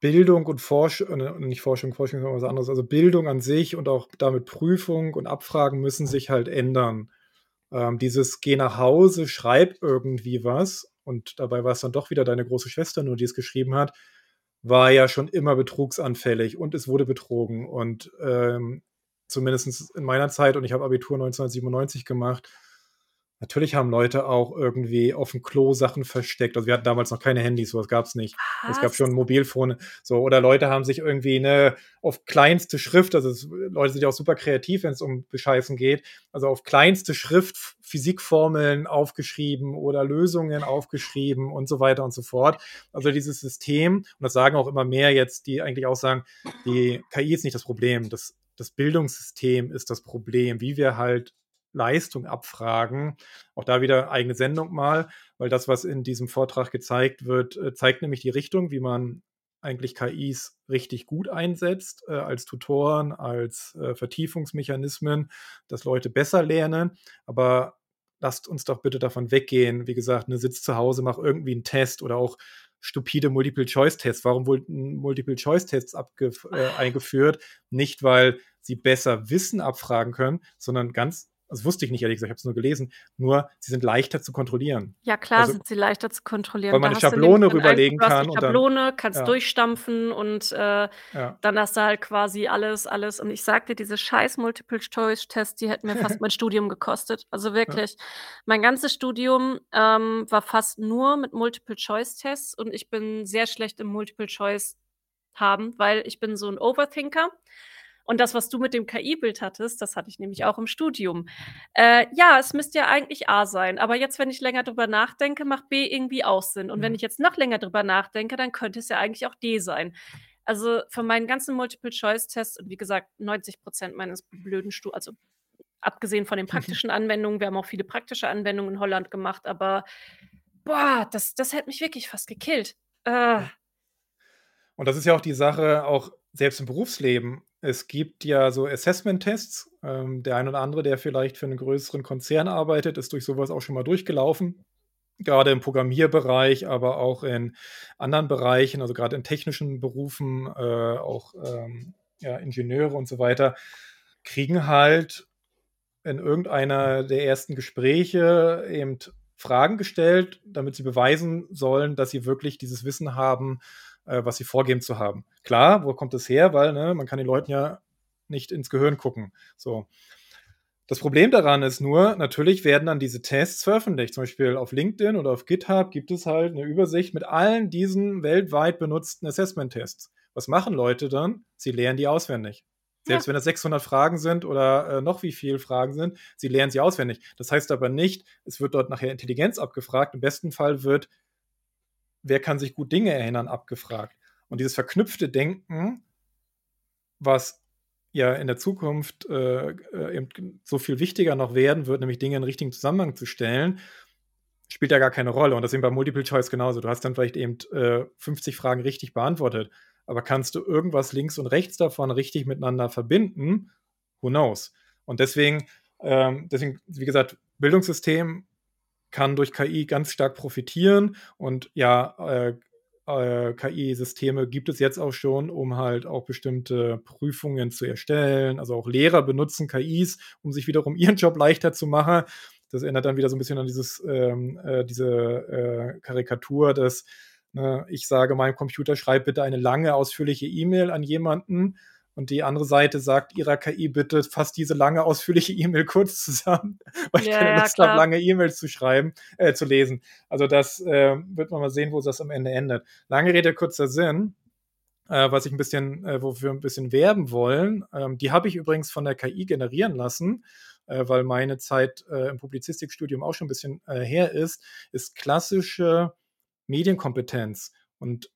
[SPEAKER 2] Bildung und Forsch äh, ne, nicht Forschung, Forschung ist was anderes. Also, Bildung an sich und auch damit Prüfung und Abfragen müssen sich halt ändern. Ähm, dieses: „Geh nach Hause, schreib irgendwie was“ und dabei war's dann doch wieder deine große Schwester nur, die es geschrieben hat, war ja schon immer betrugsanfällig und es wurde betrogen. Und, ähm, zumindestens in meiner Zeit und ich habe Abitur 1997 gemacht natürlich haben Leute auch irgendwie aufm Klo Sachen versteckt. Also, wir hatten damals noch keine Handys, so was gab's nicht. Es gab
[SPEAKER 1] Was?
[SPEAKER 2] schon Mobilfone, so oder Leute haben sich irgendwie, ne, auf kleinste Schrift also, es Leute sind ja auch super kreativ, wenn's um Bescheißen geht, also, auf kleinste Schrift Ph Physikformeln aufgeschrieben oder Lösungen aufgeschrieben und so weiter und so fort. Also, dieses System und das sagen auch immer mehr jetzt, die eigentlich auch sagen, die KI ist nicht das Problem, das das Bildungssystem ist das Problem, wie wir halt Leistung abfragen. Auch da wieder eigene Sendung mal, weil das, was in diesem Vortrag gezeigt wird, äh, zeigt nämlich die Richtung, wie man eigentlich KIs richtig gut einsetzt, äh, als Tutoren, als, äh, Vertiefungsmechanismen, dass Leute besser lernen. Aber lasst uns doch bitte davon weggehen. Wie gesagt, ne, sitz zu Hause, mach irgendwie 'n Test oder auch stupide Multiple-Choice-Tests. Warum wurden Multiple-Choice-Tests äh, eingeführt? Nicht, weil sie besser Wissen abfragen können, sondern ganz das wusste ich nicht, ehrlich gesagt, ich habe es nur gelesen, nur sie sind leichter zu kontrollieren.
[SPEAKER 1] Ja klar
[SPEAKER 2] Also
[SPEAKER 1] sind sie leichter zu kontrollieren.
[SPEAKER 2] weil man
[SPEAKER 1] Da
[SPEAKER 2] 'ne
[SPEAKER 1] nämlich
[SPEAKER 2] Schablone rüberlegen
[SPEAKER 1] einfach du hast
[SPEAKER 2] kann
[SPEAKER 1] die
[SPEAKER 2] und dann
[SPEAKER 1] Schablone, kannst
[SPEAKER 2] ja.
[SPEAKER 1] durchstampfen und, äh,
[SPEAKER 2] Ja.
[SPEAKER 1] dann hast du halt quasi alles alles und ich dir, diese scheiß Multiple-Choice-Tests, die hätten mir fast (laughs) mein Studium gekostet. Also,
[SPEAKER 2] Ja.
[SPEAKER 1] wirklich. Mein ganzes Studium, ähm, war fast nur mit Multiple-Choice-Tests und ich bin sehr schlecht im Multiple-Choice haben, weil ich bin so 'n Overthinker. Und das, was du mit dem KI-Bild hattest, das hatte ich nämlich auch im Studium. Äh, ja, es müsste ja eigentlich A sein, aber jetzt, wenn ich länger drüber nachdenke, macht B irgendwie auch Sinn. Und wenn
[SPEAKER 2] Mhm.
[SPEAKER 1] ich jetzt noch länger drüber nachdenke, dann könnte es ja eigentlich auch D sein. Also, von meinen ganzen Multiple-Choice-Tests und wie gesagt, 90 % meines blöden Stu also, abgesehen von den (laughs) praktischen Anwendungen, wir haben auch viele praktische Anwendungen in Holland gemacht, aber boah, das das hätte mich wirklich fast gekillt. Äh.
[SPEAKER 2] Und das ist ja auch die Sache, auch selbst im Berufsleben. Es gibt ja so Assessment-Tests. Ähm, der ein oder andere, der vielleicht für 'nen größeren Konzern arbeitet, ist durch so was auch schon mal durchgelaufen. Grade im Programmierbereich, aber auch in anderen Bereichen, also, grad in technischen Berufen, äh, auch, ähm, ja, Ingenieure und so weiter, kriegen halt in irgendeiner der ersten Gespräche eben Fragen gestellt, damit sie beweisen sollen, dass sie wirklich dieses Wissen haben, äh, was sie vorgeben zu haben. Klar, wo kommt das her? Weil, ne, man kann den Leuten ja nicht ins Gehirn gucken, so. Das Problem daran ist nur, natürlich werden dann diese Tests veröffentlicht. Zum Beispiel auf LinkedIn oder auf GitHub gibt es halt 'ne Übersicht mit allen diesen weltweit benutzten Assessment-Tests. Was machen Leute dann? Sie lernen die auswendig. Selbst
[SPEAKER 1] Ja.
[SPEAKER 2] wenn das 600 Fragen sind oder, äh, noch wie viel Fragen sind, sie lernen sie auswendig. Das heißt aber nicht, es wird dort nachher Intelligenz abgefragt. Im besten Fall wird „Wer kann sich gut Dinge erinnern?“ abgefragt. Und dieses verknüpfte Denken, was ja in der Zukunft, äh, äh, eben so viel wichtiger noch werden wird, nämlich Dinge in richtigen Zusammenhang zu stellen, spielt da gar keine Rolle. Und das eben bei Multiple Choice genauso. Du hast dann vielleicht eben, äh, 50 Fragen richtig beantwortet, aber kannst du irgendwas links und rechts davon richtig miteinander verbinden? Who knows? Und deswegen ähm, deswegen, wie gesagt, Bildungssystem kann durch KI ganz stark profitieren und ja, äh, äh, KI-Systeme gibt es jetzt auch schon, um halt auch bestimmte Prüfungen zu erstellen. Also, auch Lehrer benutzen KIs, um sich wiederum (laughs) ihren Job leichter zu machen. das erinnert dann wieder so ein bisschen an dieses, ähm, äh, diese äh, Karikatur, dass ne, ich sage meinem Computer, schreib bitte eine lange, ausführliche E-Mail an jemanden und die andere Seite sagt ihrer KI, bitte fasst diese lange, ausführliche E-Mail kurz zusammen, (laughs) weil ja, ich keine Lust ja, habe, lange E-Mails zu schreiben, äh, zu lesen. Also das äh, wird man mal sehen, wo das am Ende endet. Lange Rede, kurzer Sinn. Äh, was ich ein bisschen, äh, wofür wir ein bisschen werben wollen. Ähm, die habe ich übrigens von der KI generieren lassen äh, weil meine Zeit äh, im Publizistikstudium auch schon ein bisschen äh, her ist, ist klassische Medienkompetenz. Und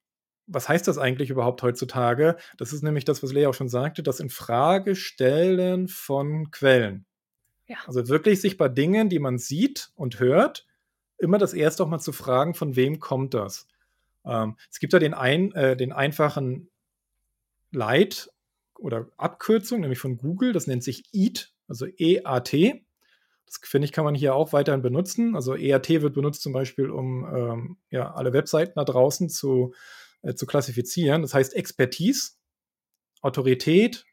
[SPEAKER 2] was heißt das eigentlich überhaupt heutzutage? Das ist nämlich das, was Lea auch schon sagte, das Infragestellen von Quellen. Ja. Also wirklich sich bei Dingen, die man sieht und hört, immer das erste auch mal zu fragen, von wem kommt das? Ähm, es gibt ja den, ein, äh, den einfachen Leit- oder Abkürzung, nämlich von Google, das nennt sich EAT, also EAT. Das finde ich, kann man hier auch weiterhin benutzen. Also EAT wird benutzt zum Beispiel, um ähm, ja, alle Webseiten da draußen zu, äh, zu klassifizieren. Das heißt Expertise, Autorität,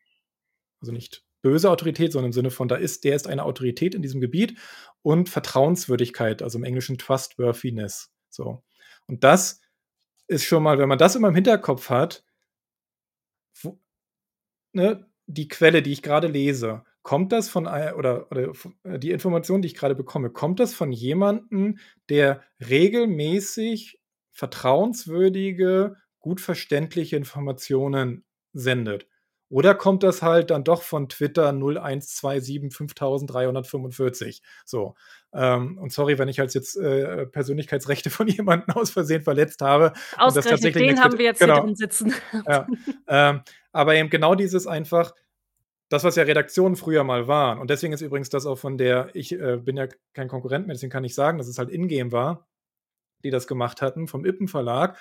[SPEAKER 2] also nicht böse Autorität, sondern im Sinne von, da ist, der ist eine Autorität in diesem Gebiet und Vertrauenswürdigkeit, also im Englischen Trustworthiness. So. Und das ist schon mal, wenn man das immer im Hinterkopf hat, wo, ne, die Quelle, die ich gerade lese, kommt das von oder, oder äh, die Information, die ich gerade bekomme, kommt das von jemandem, der regelmäßig vertrauenswürdige, gut verständliche Informationen sendet? Oder kommt das halt dann doch von Twitter 01275345? So. Ähm, und sorry, wenn ich halt jetzt äh, Persönlichkeitsrechte von (laughs) jemandem aus Versehen verletzt habe.
[SPEAKER 1] Ausgerechnet den haben wir jetzt genau, hier drin sitzen. (laughs)
[SPEAKER 2] Ja, ähm, aber eben genau dieses einfach, das, was ja Redaktionen früher mal waren, und deswegen ist übrigens das auch von der, ich äh, bin ja kein Konkurrent mehr, deswegen kann ich sagen, dass es halt Ingame war, die das gemacht hatten, vom Ippen Verlag.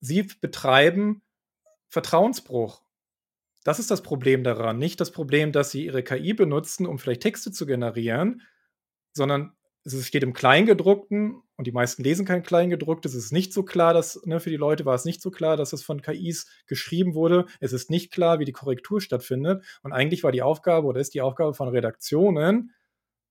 [SPEAKER 2] Sie betreiben Vertrauensbruch. Das ist das Problem daran. Nicht das Problem, dass sie ihre KI benutzen, um vielleicht Texte zu generieren, sondern es steht im Kleingedruckten und die meisten lesen kein Kleingedrucktes. Es ist nicht so klar, dass, ne, für die Leute war es nicht so klar, dass es von KIs geschrieben wurde. Es ist nicht klar, wie die Korrektur stattfindet. Und eigentlich war die Aufgabe oder ist die Aufgabe von Redaktionen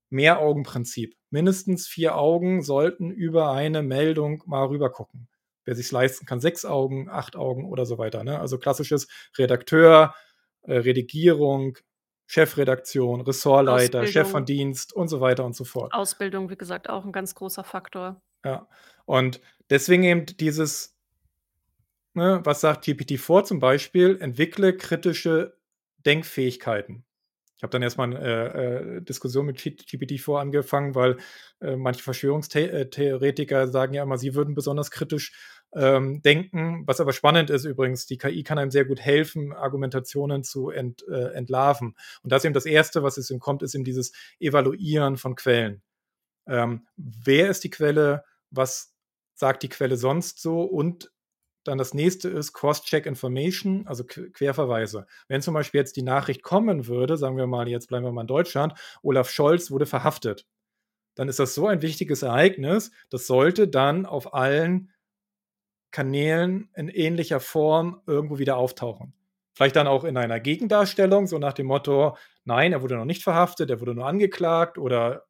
[SPEAKER 2] Mehr-Augen-Prinzip. Mindestens vier Augen sollten über eine Meldung mal rübergucken. Wer sich leisten kann, sechs Augen, acht Augen oder so weiter. Ne? Also klassisches Redakteur, äh, Redigierung, Chefredaktion, Ressortleiter, Chef von Dienst und so weiter und so fort.
[SPEAKER 1] Ausbildung, wie gesagt, auch ein ganz großer Faktor.
[SPEAKER 2] Ja, und deswegen eben dieses, ne, was sagt GPT-4 zum Beispiel, entwickle kritische Denkfähigkeiten. Ich habe dann erstmal eine äh, äh, Diskussion mit GPT-4 angefangen, weil äh, manche Verschwörungstheoretiker sagen ja immer, sie würden besonders kritisch ähm, denken. Was aber spannend ist übrigens, die KI kann einem sehr gut helfen, Argumentationen zu ent, äh, entlarven. Und das ist eben das Erste, was es ihm kommt, ist eben dieses Evaluieren von Quellen. Ähm, wer ist die Quelle? Was sagt die Quelle sonst so? Und dann das nächste ist Cross-Check Information, also Querverweise. Wenn zum Beispiel jetzt die Nachricht kommen würde, sagen wir mal, jetzt bleiben wir mal in Deutschland, Olaf Scholz wurde verhaftet, dann ist das so ein wichtiges Ereignis, das sollte dann auf allen Kanälen in ähnlicher Form irgendwo wieder auftauchen. Vielleicht dann auch in einer Gegendarstellung, so nach dem Motto, nein, er wurde noch nicht verhaftet, er wurde nur angeklagt oder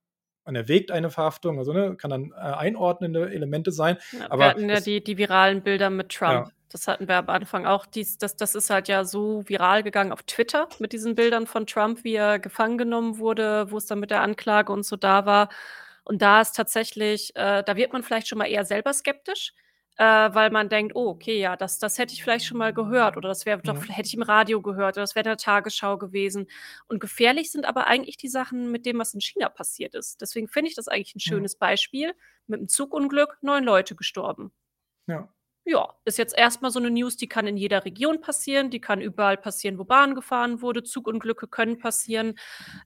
[SPEAKER 2] man erwägt eine Verhaftung, also ne, kann dann äh, einordnende Elemente sein.
[SPEAKER 1] Ja, aber wir hatten ja die, die viralen Bilder mit Trump. Ja. Das hatten wir am Anfang auch. Dies, das, das ist halt ja so viral gegangen auf Twitter mit diesen Bildern von Trump, wie er gefangen genommen wurde, wo es dann mit der Anklage und so da war. Und da ist tatsächlich, äh, da wird man vielleicht schon mal eher selber skeptisch äh, weil man denkt, oh, okay, ja, das, das hätte ich vielleicht schon mal gehört oder das wäre doch, ja. hätte ich im Radio gehört oder das wäre in der Tagesschau gewesen. Und gefährlich sind aber eigentlich die Sachen mit dem, was in China passiert ist. Deswegen finde ich das eigentlich ein schönes ja. Beispiel. Mit einem Zugunglück neun Leute gestorben.
[SPEAKER 2] Ja
[SPEAKER 1] ja, ist jetzt erstmal so eine News, die kann in jeder Region passieren, die kann überall passieren, wo Bahn gefahren wurde, Zugunglücke können passieren.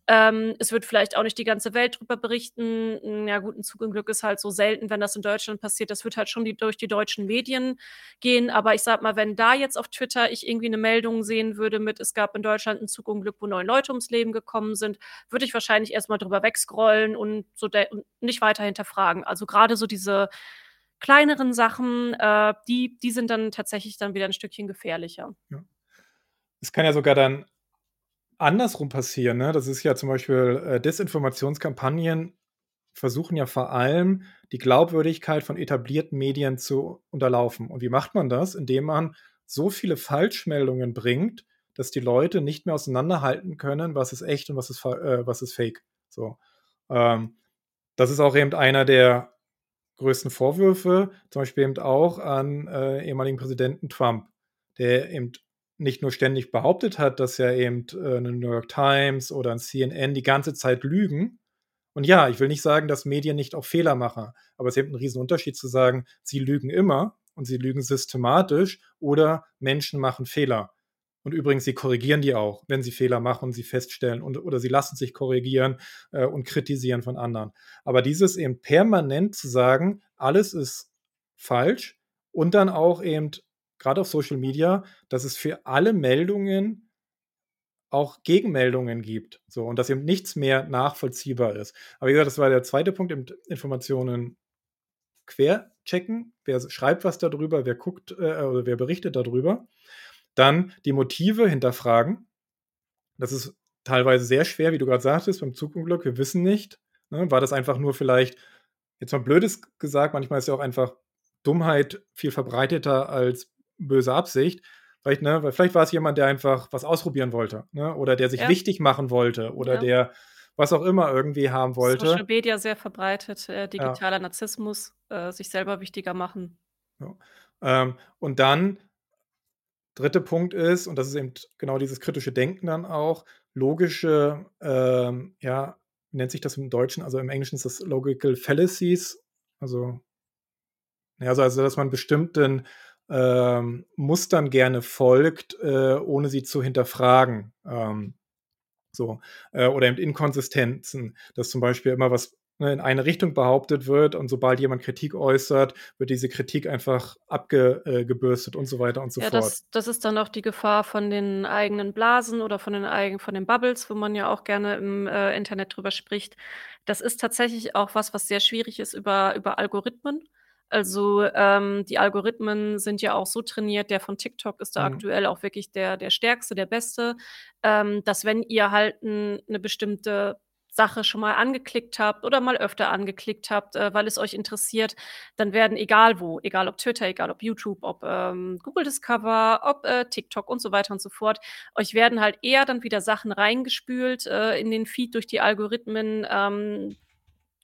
[SPEAKER 1] Ähm, es wird vielleicht auch nicht die ganze Welt drüber berichten. Hm, ja gut, ein Zugunglück ist halt so selten, wenn das in Deutschland passiert. Das wird halt schon die, durch die deutschen Medien gehen. Aber ich sag mal, wenn da jetzt auf Twitter ich irgendwie eine Meldung sehen würde mit, es gab in Deutschland ein Zugunglück, wo neun Leute ums Leben gekommen sind, würde ich wahrscheinlich erstmal drüber wegscrollen und so und nicht weiter hinterfragen. Also gerade so diese kleineren Sachen, äh, die, die sind dann tatsächlich dann wieder ein Stückchen gefährlicher.
[SPEAKER 2] Ja. Es kann ja sogar dann andersrum passieren. Ne? Das ist ja zum Beispiel äh, Desinformationskampagnen versuchen ja vor allem, die Glaubwürdigkeit von etablierten Medien zu unterlaufen. Und wie macht man das? Indem man so viele Falschmeldungen bringt, dass die Leute nicht mehr auseinanderhalten können, was ist echt und was ist, äh, was ist fake. So. Ähm, das ist auch eben einer der größten Vorwürfe, zum Beispiel eben auch an äh, ehemaligen Präsidenten Trump, der eben nicht nur ständig behauptet hat, dass ja eben äh, eine New York Times oder ein CNN die ganze Zeit lügen. Und ja, ich will nicht sagen, dass Medien nicht auch Fehler machen, aber es ist eben ein Riesenunterschied zu sagen, sie lügen immer und sie lügen systematisch oder Menschen machen Fehler. Und übrigens, sie korrigieren die auch, wenn sie Fehler machen und sie feststellen und, oder sie lassen sich korrigieren äh, und kritisieren von anderen. Aber dieses eben permanent zu sagen, alles ist falsch und dann auch eben, gerade auf Social Media, dass es für alle Meldungen auch Gegenmeldungen gibt. So, und dass eben nichts mehr nachvollziehbar ist. Aber wie gesagt, das war der zweite Punkt, Informationen querchecken. Wer schreibt was darüber, wer guckt äh, oder wer berichtet darüber. Dann die Motive hinterfragen. Das ist teilweise sehr schwer, wie du gerade sagtest, beim Zugunglück. Wir wissen nicht. Ne? War das einfach nur vielleicht, jetzt mal blödes gesagt, manchmal ist ja auch einfach Dummheit viel verbreiteter als böse Absicht. Vielleicht, ne, weil vielleicht war es jemand, der einfach was ausprobieren wollte, ne? Oder der sich ja. wichtig machen wollte oder ja. der was auch immer irgendwie haben wollte.
[SPEAKER 1] Social Media sehr verbreitet, äh, digitaler ja. Narzissmus, äh, sich selber wichtiger machen.
[SPEAKER 2] Ähm, und dann dritte Punkt ist, und das ist eben genau dieses kritische Denken dann auch, logische, ähm, ja, wie nennt sich das im Deutschen? Also im Englischen ist das Logical Fallacies, also, ja, also, also dass man bestimmten ähm, Mustern gerne folgt, äh, ohne sie zu hinterfragen. Ähm, so, äh, oder eben Inkonsistenzen, dass zum Beispiel immer was in eine Richtung behauptet wird und sobald jemand Kritik äußert, wird diese Kritik einfach abgebürstet und so weiter und so ja,
[SPEAKER 1] fort. Das, das ist dann auch die Gefahr von den eigenen Blasen oder von den eigenen, von den Bubbles, wo man ja auch gerne im äh, Internet drüber spricht. Das ist tatsächlich auch was, was sehr schwierig ist über, über Algorithmen. Also ähm, die Algorithmen sind ja auch so trainiert, der von TikTok ist da mhm. aktuell auch wirklich der, der stärkste, der beste, ähm, dass wenn ihr halt eine bestimmte Sache schon mal angeklickt habt oder mal öfter angeklickt habt, äh, weil es euch interessiert, dann werden egal wo, egal ob Twitter, egal ob YouTube, ob ähm, Google Discover, ob äh, TikTok und so weiter und so fort, euch werden halt eher dann wieder Sachen reingespült äh, in den Feed durch die Algorithmen, ähm,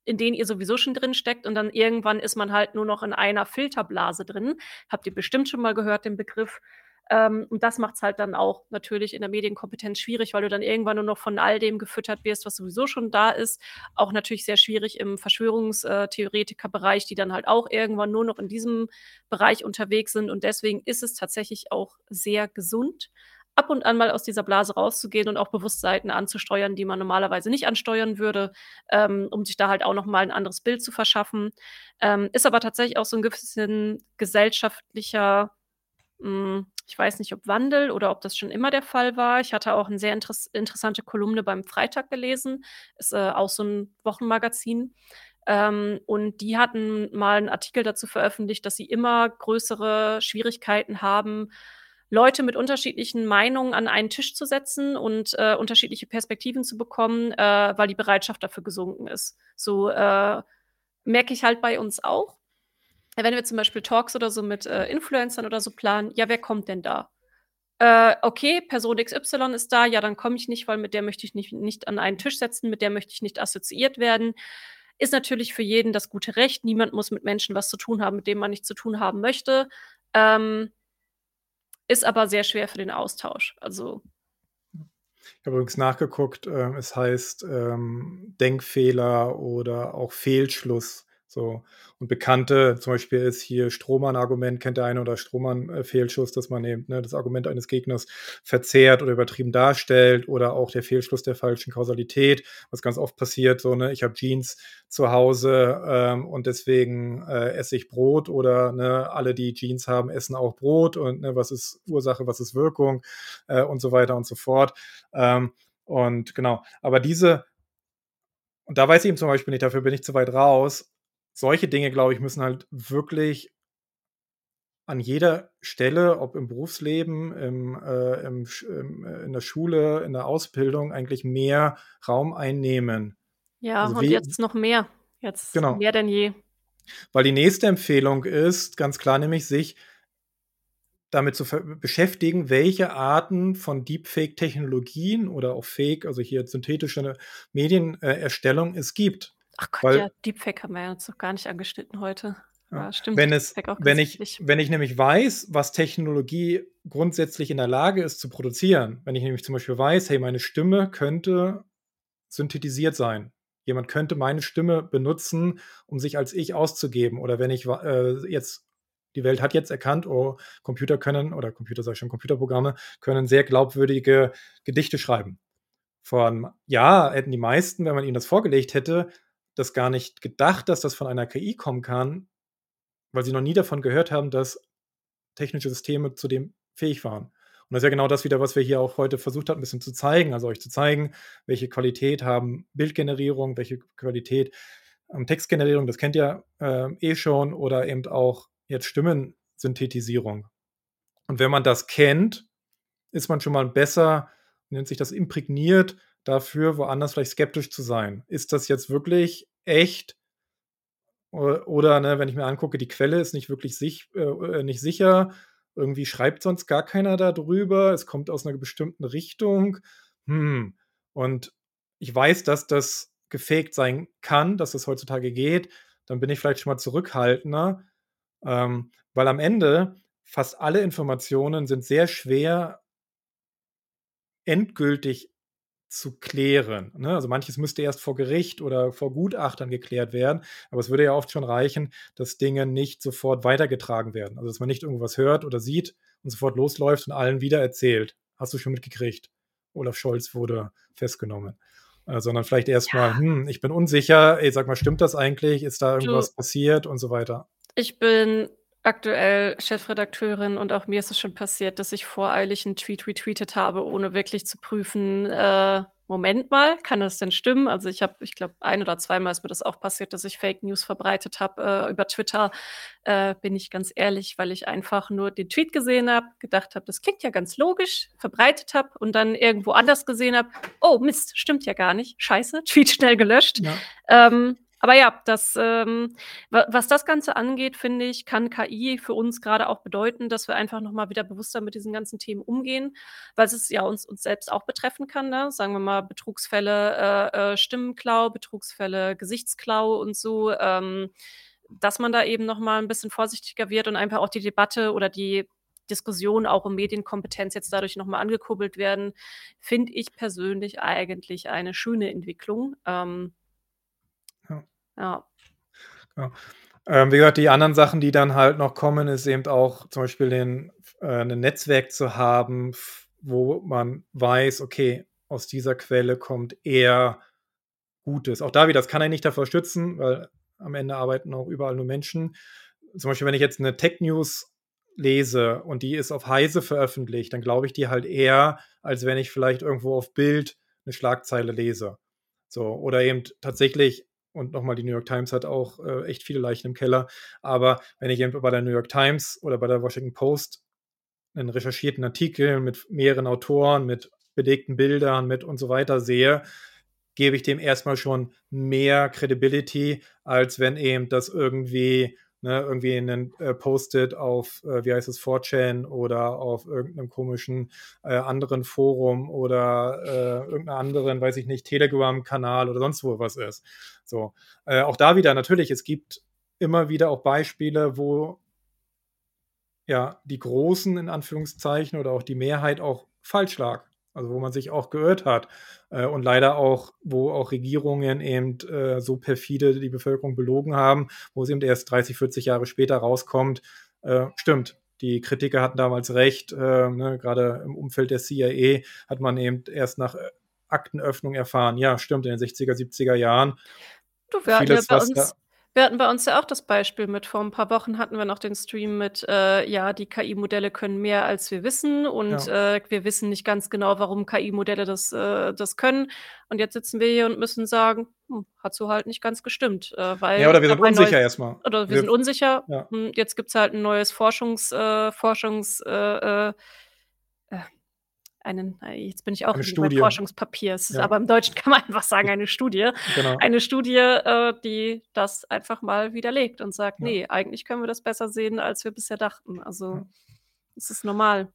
[SPEAKER 1] in denen ihr sowieso schon drin steckt und dann irgendwann ist man halt nur noch in einer Filterblase drin. Habt ihr bestimmt schon mal gehört den Begriff. Ähm, und das macht es halt dann auch natürlich in der Medienkompetenz schwierig, weil du dann irgendwann nur noch von all dem gefüttert wirst, was sowieso schon da ist. Auch natürlich sehr schwierig im Verschwörungstheoretiker-Bereich, die dann halt auch irgendwann nur noch in diesem Bereich unterwegs sind. Und deswegen ist es tatsächlich auch sehr gesund, ab und an mal aus dieser Blase rauszugehen und auch bewusst Seiten anzusteuern, die man normalerweise nicht ansteuern würde, ähm, um sich da halt auch noch mal ein anderes Bild zu verschaffen. Ähm, ist aber tatsächlich auch so ein bisschen gesellschaftlicher hm, ich weiß nicht, ob Wandel oder ob das schon immer der Fall war. Ich hatte auch eine sehr interess interessante Kolumne beim Freitag gelesen. Ist äh, auch so ein Wochenmagazin. Ähm, und die hatten mal einen Artikel dazu veröffentlicht, dass sie immer größere Schwierigkeiten haben, Leute mit unterschiedlichen Meinungen an einen Tisch zu setzen und äh, unterschiedliche Perspektiven zu bekommen, äh, weil die Bereitschaft dafür gesunken ist. So äh, merke ich halt bei uns auch wenn wir zum Beispiel Talks oder so mit äh, Influencern oder so planen, ja, wer kommt denn da? Äh, okay, Person XY ist da, ja, dann komme ich nicht, weil mit der möchte ich nicht, nicht an einen Tisch setzen, mit der möchte ich nicht assoziiert werden. Ist natürlich für jeden das gute Recht. Niemand muss mit Menschen was zu tun haben, mit denen man nichts zu tun haben möchte. Ähm, ist aber sehr schwer für den Austausch. Also.
[SPEAKER 2] Ich habe übrigens nachgeguckt, äh, es heißt ähm, Denkfehler oder auch Fehlschluss. So. Und bekannte, zum Beispiel ist hier Strohmann-Argument, kennt der eine oder Strohmann-Fehlschuss, dass man eben ne, das Argument eines Gegners verzehrt oder übertrieben darstellt oder auch der Fehlschluss der falschen Kausalität, was ganz oft passiert, so, ne, ich habe Jeans zu Hause ähm, und deswegen äh, esse ich Brot oder ne, alle, die Jeans haben, essen auch Brot und ne, was ist Ursache, was ist Wirkung äh, und so weiter und so fort. Ähm, und genau, aber diese, und da weiß ich eben zum Beispiel nicht, dafür bin ich zu weit raus, solche Dinge, glaube ich, müssen halt wirklich an jeder Stelle, ob im Berufsleben, im, äh, im, im, äh, in der Schule, in der Ausbildung, eigentlich mehr Raum einnehmen.
[SPEAKER 1] Ja, also und wie, jetzt noch mehr. Jetzt
[SPEAKER 2] Genau.
[SPEAKER 1] mehr denn je.
[SPEAKER 2] Weil die nächste Empfehlung ist ganz klar nämlich, sich damit zu beschäftigen, welche Arten von Deepfake-Technologien oder auch Fake, also hier synthetische Medienerstellung es gibt.
[SPEAKER 1] Ach Gott,
[SPEAKER 2] Weil
[SPEAKER 1] ja, Deepfake haben wir ja jetzt noch gar nicht angeschnitten heute.
[SPEAKER 2] Ja.
[SPEAKER 1] Ja, stimmt,
[SPEAKER 2] Wenn es wenn ich wenn ich nämlich weiß, was Technologie grundsätzlich in der Lage ist zu produzieren, wenn ich nämlich zum Beispiel weiß, hey, meine Stimme könnte synthetisiert sein. Jemand könnte meine Stimme benutzen, um sich als ich auszugeben. Oder wenn ich äh, jetzt die Welt hat jetzt erkannt, oh, Computer können oder Computer sage ich schon, Computerprogramme können sehr glaubwürdige Gedichte schreiben. Vor 'nem Jahr hätten die meisten, wenn man ihnen das vorgelegt hätte, das gar nicht gedacht, dass das von einer KI kommen kann, weil sie noch nie davon gehört haben, dass technische Systeme zu dem fähig waren. Und das ist ja genau das wieder, was wir hier auch heute versucht haben, 'n bisschen zu zeigen, also euch zu zeigen, welche Qualität haben Bildgenerierung, welche Qualität, ähm, Textgenerierung, das kennt ihr, ähm, eh schon oder eben auch jetzt Stimmensynthetisierung. Und wenn man das kennt, ist man schon mal besser, nennt sich das imprägniert dafür, woanders vielleicht skeptisch zu sein. Ist das jetzt wirklich echt? Oder, ne, wenn ich mir angucke, die Quelle ist nicht wirklich sich äh, äh, nicht sicher. Irgendwie schreibt sonst gar keiner da drüber. Es kommt aus 'ner bestimmten Richtung. Hm. Und ich weiß, dass das gefaked sein kann, dass das heutzutage geht. Dann bin ich vielleicht schon mal zurückhaltender, ähm, weil am Ende fast alle Informationen sind sehr schwer endgültig zu klären, ne? Also, manches müsste erst vor Gericht oder vor Gutachtern geklärt werden, aber es würde ja oft schon reichen, dass Dinge nicht sofort weitergetragen werden. Also, dass man nicht irgendwas hört oder sieht und sofort losläuft und allen wiedererzählt: „Hast du schon mitgekriegt, Olaf Scholz wurde festgenommen.“ Äh, sondern vielleicht erst mal:
[SPEAKER 1] Ja.
[SPEAKER 2] „Hm, ich bin unsicher. Ey, sag mal, stimmt das eigentlich? Ist da
[SPEAKER 1] Du
[SPEAKER 2] irgendwas passiert?“ und so weiter.
[SPEAKER 1] Ich bin aktuell Chefredakteurin und auch mir ist es schon passiert, dass ich voreilig 'n Tweet retweetet habe, ohne wirklich zu prüfen, äh: „Moment mal, kann das denn stimmen?“ Also, ich habe ich glaube, ein oder zweimal ist mir das auch passiert, dass ich Fake News verbreitet habe, äh, über Twitter. Äh, bin ich ganz ehrlich, weil ich einfach nur den Tweet gesehen habe, gedacht habe: „Das klingt ja ganz logisch“, verbreitet habe und dann irgendwo anders gesehen habe: „Oh Mist, stimmt ja gar nicht. Scheiße“, Tweet schnell gelöscht.
[SPEAKER 2] Ja.
[SPEAKER 1] Ähm, aber ja, das, ähm wa was das Ganze angeht, finde ich, kann KI für uns grade auch bedeuten, dass wir einfach noch mal wieder bewusster mit diesen ganzen Themen umgehen, weil es ja uns uns selbst auch betreffen kann, ne? Sagen wir mal Betrugsfälle, äh, äh, Stimmenklau, Betrugsfälle, Gesichtsklau und so, ähm, dass man da eben noch mal 'n bisschen vorsichtiger wird und einfach auch die Debatte oder die Diskussion auch um Medienkompetenz jetzt dadurch noch mal angekurbelt werden, finde ich persönlich eigentlich eine schöne Entwicklung. Ähm
[SPEAKER 2] Ja.
[SPEAKER 1] Ja.
[SPEAKER 2] Ähm, wie gesagt, die anderen Sachen, die dann halt noch kommen, ist eben auch zum Beispiel den äh, 'nen Netzwerk zu haben, wo man weiß, okay, aus dieser Quelle kommt eher Gutes. Auch da wieder, das kann einen nicht davor schützen, weil am Ende arbeiten auch überall nur Menschen. Zum Beispiel, wenn ich jetzt 'ne Tech-News lese und die ist auf Heise veröffentlicht, dann glaube ich die halt eher, als wenn ich vielleicht irgendwo auf Bild 'ne Schlagzeile lese. So, oder eben tatsächlich und noch mal, die New York Times hat auch, äh, echt viele Leichen im Keller. Aber wenn ich bei der New York Times oder bei der Washington Post 'nen recherchierten Artikel mit mehreren Autoren, mit belegten Bildern, mit und so weiter sehe, gebe ich dem erst mal schon mehr Credibility, als wenn eben das irgendwie ne, irgendwie 'nen, äh, Post-it auf, äh, wie heißt es, 4chan oder auf irgend 'nem komischen, äh, anderen Forum oder, äh, irgend 'ner anderen, weiß ich nicht, Telegram-Kanal oder sonst wo was ist. So, äh, auch da wieder natürlich, es gibt immer wieder auch Beispiele, wo ja, die Großen in Anführungszeichen oder auch die Mehrheit auch falsch lag. Also, wo man sich auch geirrt hat, äh, und leider auch wo auch Regierungen eben, äh, so perfide die Bevölkerung belogen haben, wo es eben erst 30, 40 Jahre später rauskommt, äh, stimmt, die Kritiker hatten damals recht, äh, ne, grade im Umfeld der CIA hat man eben erst nach, äh, Aktenöffnung erfahren. Ja, stimmt, in den 60er, 70er Jahren.
[SPEAKER 1] Du, wir
[SPEAKER 2] Vieles,
[SPEAKER 1] bei
[SPEAKER 2] was da
[SPEAKER 1] uns wir hatten bei uns ja auch das Beispiel mit vor 'n paar Wochen hatten wir noch den Stream mit, äh, ja, die KI-Modelle können mehr, als wir wissen und,
[SPEAKER 2] Ja.
[SPEAKER 1] äh, wir wissen nicht ganz genau, warum KI-Modelle das, äh das können. Und jetzt sitzen wir hier und müssen sagen: „Hm, hat so halt nicht ganz gestimmt“, äh, weil
[SPEAKER 2] Ja, oder
[SPEAKER 1] es
[SPEAKER 2] wir sind
[SPEAKER 1] ein
[SPEAKER 2] unsicher erst mal.
[SPEAKER 1] oder wir
[SPEAKER 2] Wir
[SPEAKER 1] sind unsicher.
[SPEAKER 2] ja.
[SPEAKER 1] Hm, jetzt gibt's halt 'n neues Forschungs äh, Forschungs äh, äh, äh einen, äh, jetzt bin ich auch bei. Forschungspapiers,
[SPEAKER 2] Ja.
[SPEAKER 1] aber im Deutschen kann man einfach sagen, eine Studie.
[SPEAKER 2] Genau.
[SPEAKER 1] Eine Studie, äh, die das einfach mal widerlegt und sagt:
[SPEAKER 2] Ja.
[SPEAKER 1] „Ne, eigentlich können wir das besser sehen, als wir bisher dachten.“ Also,
[SPEAKER 2] Ja.
[SPEAKER 1] es ist normal.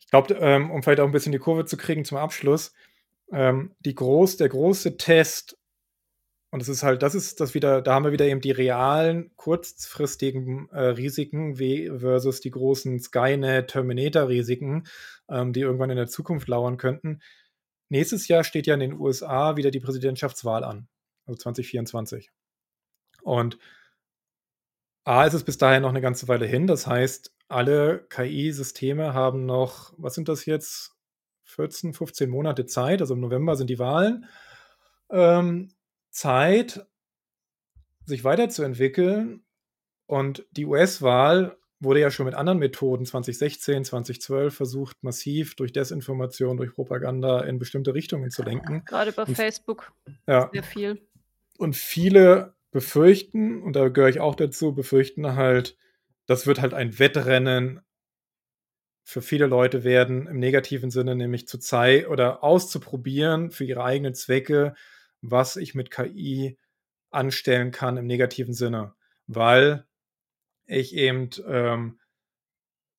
[SPEAKER 2] Ich glaube, ähm, um vielleicht auch 'n bisschen die Kurve zu kriegen zum Abschluss, ähm, die groß der große Test und es ist halt das ist das wieder da haben wir wieder eben die realen, kurzfristigen, äh, Risiken versus die großen Skynet, Terminator-Risiken, ähm, die irgendwann in der Zukunft lauern könnten. Nächstes Jahr steht ja in den USA wieder die Präsidentschaftswahl an, also 2024. Und A, ist es bis dahin noch 'ne ganze Weile hin. Das heißt, alle KI-Systeme haben noch was sind das jetzt? 14, 15 Monate Zeit, also im November sind die Wahlen. Ähm, Zeit sich weiterzuentwickeln. Und die US-Wahl wurde ja schon mit anderen Methoden 2016, 2012 versucht, massiv durch Desinformation, durch Propaganda in bestimmte Richtungen zu lenken.
[SPEAKER 1] Grade über
[SPEAKER 2] Und
[SPEAKER 1] Facebook
[SPEAKER 2] Ja.
[SPEAKER 1] sehr viel.
[SPEAKER 2] Und viele befürchten, und da gehöre ich auch dazu, befürchten halt, das wird halt ein Wettrennen für viele Leute werden im negativen Sinne, nämlich zu zei oder auszuprobieren für ihre eigenen Zwecke, was ich mit KI anstellen kann im negativen Sinne. Weil ich eben, ähm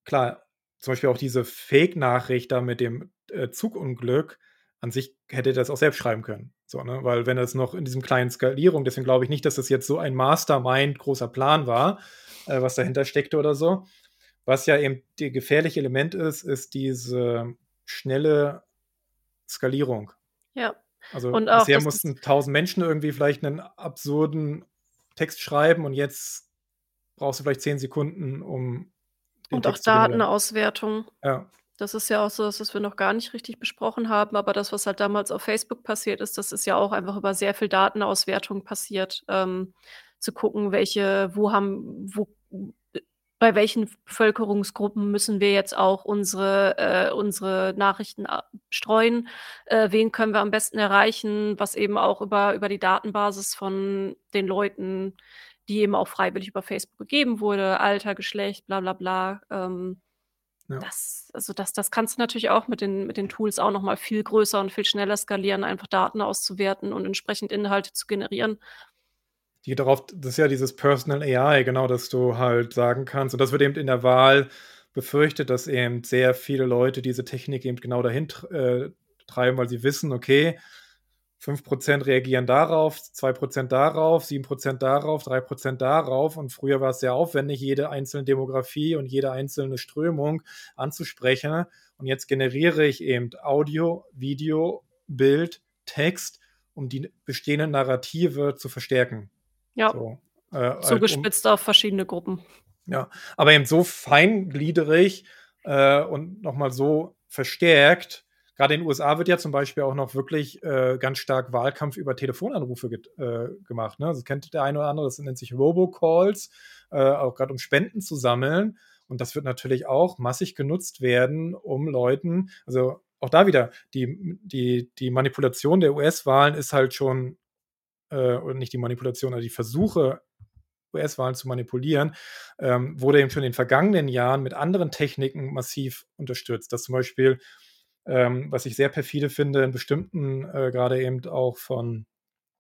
[SPEAKER 2] klar, zum Beispiel auch diese Fake-Nachricht da mit dem, äh, Zugunglück, an sich hätte der das auch selbst schreiben können. So, ne? Weil wenn das noch in diesem kleinen Skalierung deswegen glaube ich nicht, dass das jetzt so ein Mastermind großer Plan war, äh, was dahinter steckte oder so. Was ja eben die gefährliche Element ist, ist diese schnelle Skalierung.
[SPEAKER 1] Ja.
[SPEAKER 2] Also,
[SPEAKER 1] Und auch,
[SPEAKER 2] bisher
[SPEAKER 1] dass
[SPEAKER 2] mussten 1.000 Menschen irgendwie vielleicht 'nen absurden Text schreiben und jetzt brauchst du vielleicht 10 Sekunden, um
[SPEAKER 1] Und auch
[SPEAKER 2] Text generieren.
[SPEAKER 1] Datenauswertung.
[SPEAKER 2] Ja.
[SPEAKER 1] Das ist ja auch so was wir noch gar nicht richtig besprochen haben, aber das, was halt damals auf Facebook passiert ist, das ist ja auch einfach über sehr viel Datenauswertung passiert, ähm, zu gucken, welche wo haben wo bei welchen Bevölkerungsgruppen müssen wir jetzt auch unsere äh, unsere Nachrichten a streuen? Äh, wen können wir am besten erreichen? Was eben auch über über die Datenbasis von den Leuten, die eben auch freiwillig über Facebook gegeben wurde, Alter, Geschlecht, bla bla bla. Ähm,
[SPEAKER 2] Ja.
[SPEAKER 1] das also, das das kannst du natürlich auch mit den mit den Tools auch noch mal viel größer und viel schneller skalieren, einfach Daten auszuwerten und entsprechend Inhalte zu generieren.
[SPEAKER 2] Die darauf das ist ja dieses Personal AI, genau, dass du halt sagen kannst und das wird eben in der Wahl befürchtet, dass eben sehr viele Leute diese Technik eben genau dahin äh, treiben, weil sie wissen, okay, 5% reagieren darauf, 2% darauf, 7% darauf, 3% darauf. Und früher war es sehr aufwendig, jede einzelne Demografie und jede einzelne Strömung anzusprechen. Und jetzt generiere ich eben Audio, Video, Bild, Text, um die bestehenden Narrative zu verstärken.
[SPEAKER 1] Ja.
[SPEAKER 2] So, äh, halt um
[SPEAKER 1] Zugespitzt auf verschiedene Gruppen.
[SPEAKER 2] Ja, aber eben so feingliedrig, äh, und noch mal so verstärkt. Grade in den USA wird ja zum Beispiel auch noch wirklich, äh, ganz stark Wahlkampf über Telefonanrufe get äh, gemacht, ne? Das kennt der eine oder andere, das nennt sich Robocalls, äh, auch grad um Spenden zu sammeln. Und das wird natürlich auch massig genutzt werden, um Leuten also, auch da wieder, die die die Manipulation der US-Wahlen ist halt schon äh, oder nicht die Manipulation, aber die Versuche, US-Wahlen zu manipulieren, ähm, wurde eben schon in den vergangenen Jahren mit anderen Techniken massiv unterstützt. Dass zum Beispiel, ähm, was ich sehr perfide finde, in bestimmten, äh, grade eben auch von,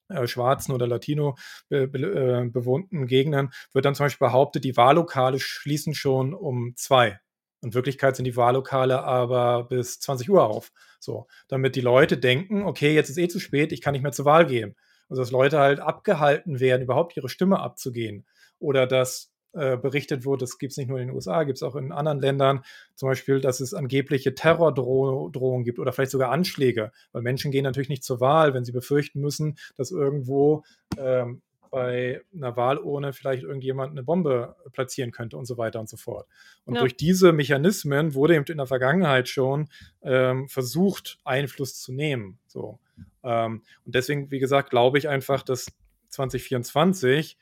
[SPEAKER 2] äh, schwarzen oder Latino be be äh, bewohnten Gegenden wird dann zum Beispiel behauptet, die Wahllokale schließen schon um 2. In Wirklichkeit sind die Wahllokale aber bis 20:00 auf, so. Damit die Leute denken: „Okay, jetzt ist eh zu spät, ich kann nicht mehr zur Wahl gehen.“ Also, dass Leute halt abgehalten werden, überhaupt ihre Stimme abzugeben. Oder dass, äh, berichtet wurde, das gibt's nicht nur in den USA, gibt's auch in anderen Ländern, zum Beispiel, dass es angebliche Terrordroh Drohungen gibt oder vielleicht sogar Anschläge. Weil Menschen gehen natürlich nicht zur Wahl, wenn sie befürchten müssen, dass irgendwo, ähm, bei 'ner Wahlurne vielleicht irgendjemand 'ne Bombe platzieren könnte und so weiter und so fort. Und
[SPEAKER 1] Ja.
[SPEAKER 2] durch diese Mechanismen wurde eben in der Vergangenheit schon, ähm, versucht, Einfluss zu nehmen, so. Ähm, und deswegen, wie gesagt, glaube ich einfach, dass 2024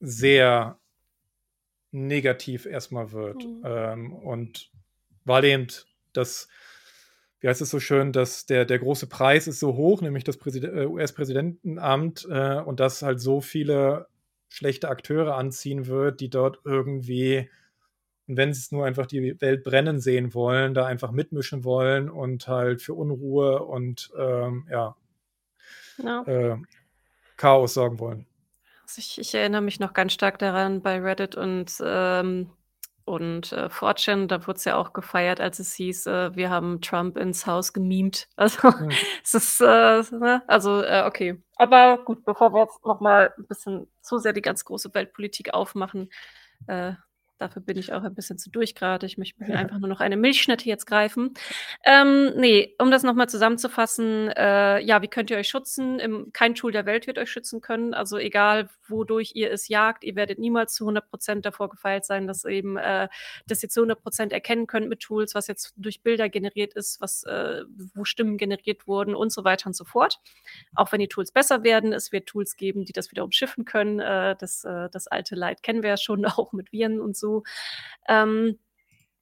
[SPEAKER 2] sehr negativ erst mal wird.
[SPEAKER 1] Mhm.
[SPEAKER 2] Ähm, und weil eben das wie heißt es so schön, dass der der große Preis ist so hoch, nämlich das äh, US-Präsidentenamt, äh, und dass halt so viele schlechte Akteure anziehen wird, die dort irgendwie und wenn sie es nur einfach die Welt brennen sehen wollen, da einfach mitmischen wollen und halt für Unruhe und ähm, ja,
[SPEAKER 1] Ja.
[SPEAKER 2] äh, Chaos sorgen wollen.
[SPEAKER 1] Also ich ich erinnere mich noch ganz stark daran bei Reddit und, ähm und, äh, 4chan, da wurde es ja auch gefeiert, als es hieß, äh, wir haben Trump ins Haus gemimt. (laughs) Also,
[SPEAKER 2] Mhm.
[SPEAKER 1] es ist, äh, ne? Also, äh, okay. Aber gut, bevor wir jetzt noch mal 'n bisschen zu sehr die ganz große Weltpolitik aufmachen, äh, dafür bin ich auch ein bisschen zu durch grade. Ich möchte mir (laughs) einfach nur noch eine Milchschnitte jetzt greifen. Ähm, ne, um das noch mal zusammenzufassen, äh, ja, wie könnt ihr euch schützen? Im kein Tool der Welt wird euch schützen können. Also, egal wodurch ihr es jagt, ihr werdet niemals zu 100% davor gefeit sein, dass eben, äh dass ihr zu 100% erkennen könnt mit Tools, was jetzt durch Bilder generiert ist, was, äh wo Stimmen generiert wurden und so weiter und so fort. Auch wenn die Tools besser werden, es wird Tools geben, die das wieder umschiffen können. Äh, das äh, das alte Leid kennen wir ja schon, (laughs) auch mit Viren und so. Ähm,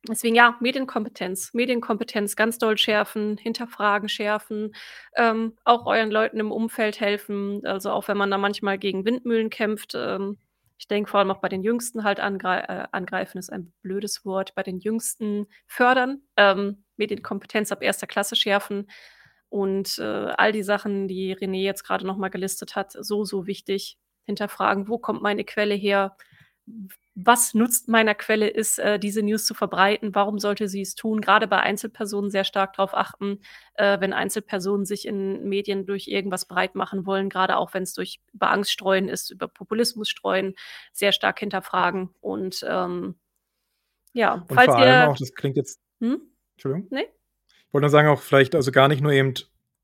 [SPEAKER 1] deswegen ja, Medienkompetenz. Medienkompetenz ganz doll schärfen, hinterfragen, schärfen, ähm, auch euren Leuten im Umfeld helfen. Also, auch wenn man da manchmal gegen Windmühlen kämpft. Ähm, ich denke vor allem auch bei den Jüngsten halt angrei äh, angreifen ist ein blödes Wort, bei den Jüngsten fördern, ähm, Medienkompetenz ab erster Klasse schärfen und, äh, all die Sachen, die René jetzt grade noch mal gelistet hat, so, so wichtig. Hinterfragen: „Wo kommt meine Quelle her? Was nutzt meiner Quelle ist, äh, diese News zu verbreiten? Warum sollte sie es tun?“ Grade bei Einzelpersonen sehr stark drauf achten, äh, wenn Einzelpersonen sich in Medien durch irgendwas breit machen wollen, grade auch wenn's durch über Angst streuen ist, über Populismus streuen, sehr stark hinterfragen und, ähm, ja,
[SPEAKER 2] Und
[SPEAKER 1] falls
[SPEAKER 2] vor allem
[SPEAKER 1] ihr
[SPEAKER 2] auch, das klingt jetzt
[SPEAKER 1] Mhm.
[SPEAKER 2] Entschuldigung?
[SPEAKER 1] Ne?
[SPEAKER 2] Ich wollte nur sagen, auch vielleicht also gar nicht nur eben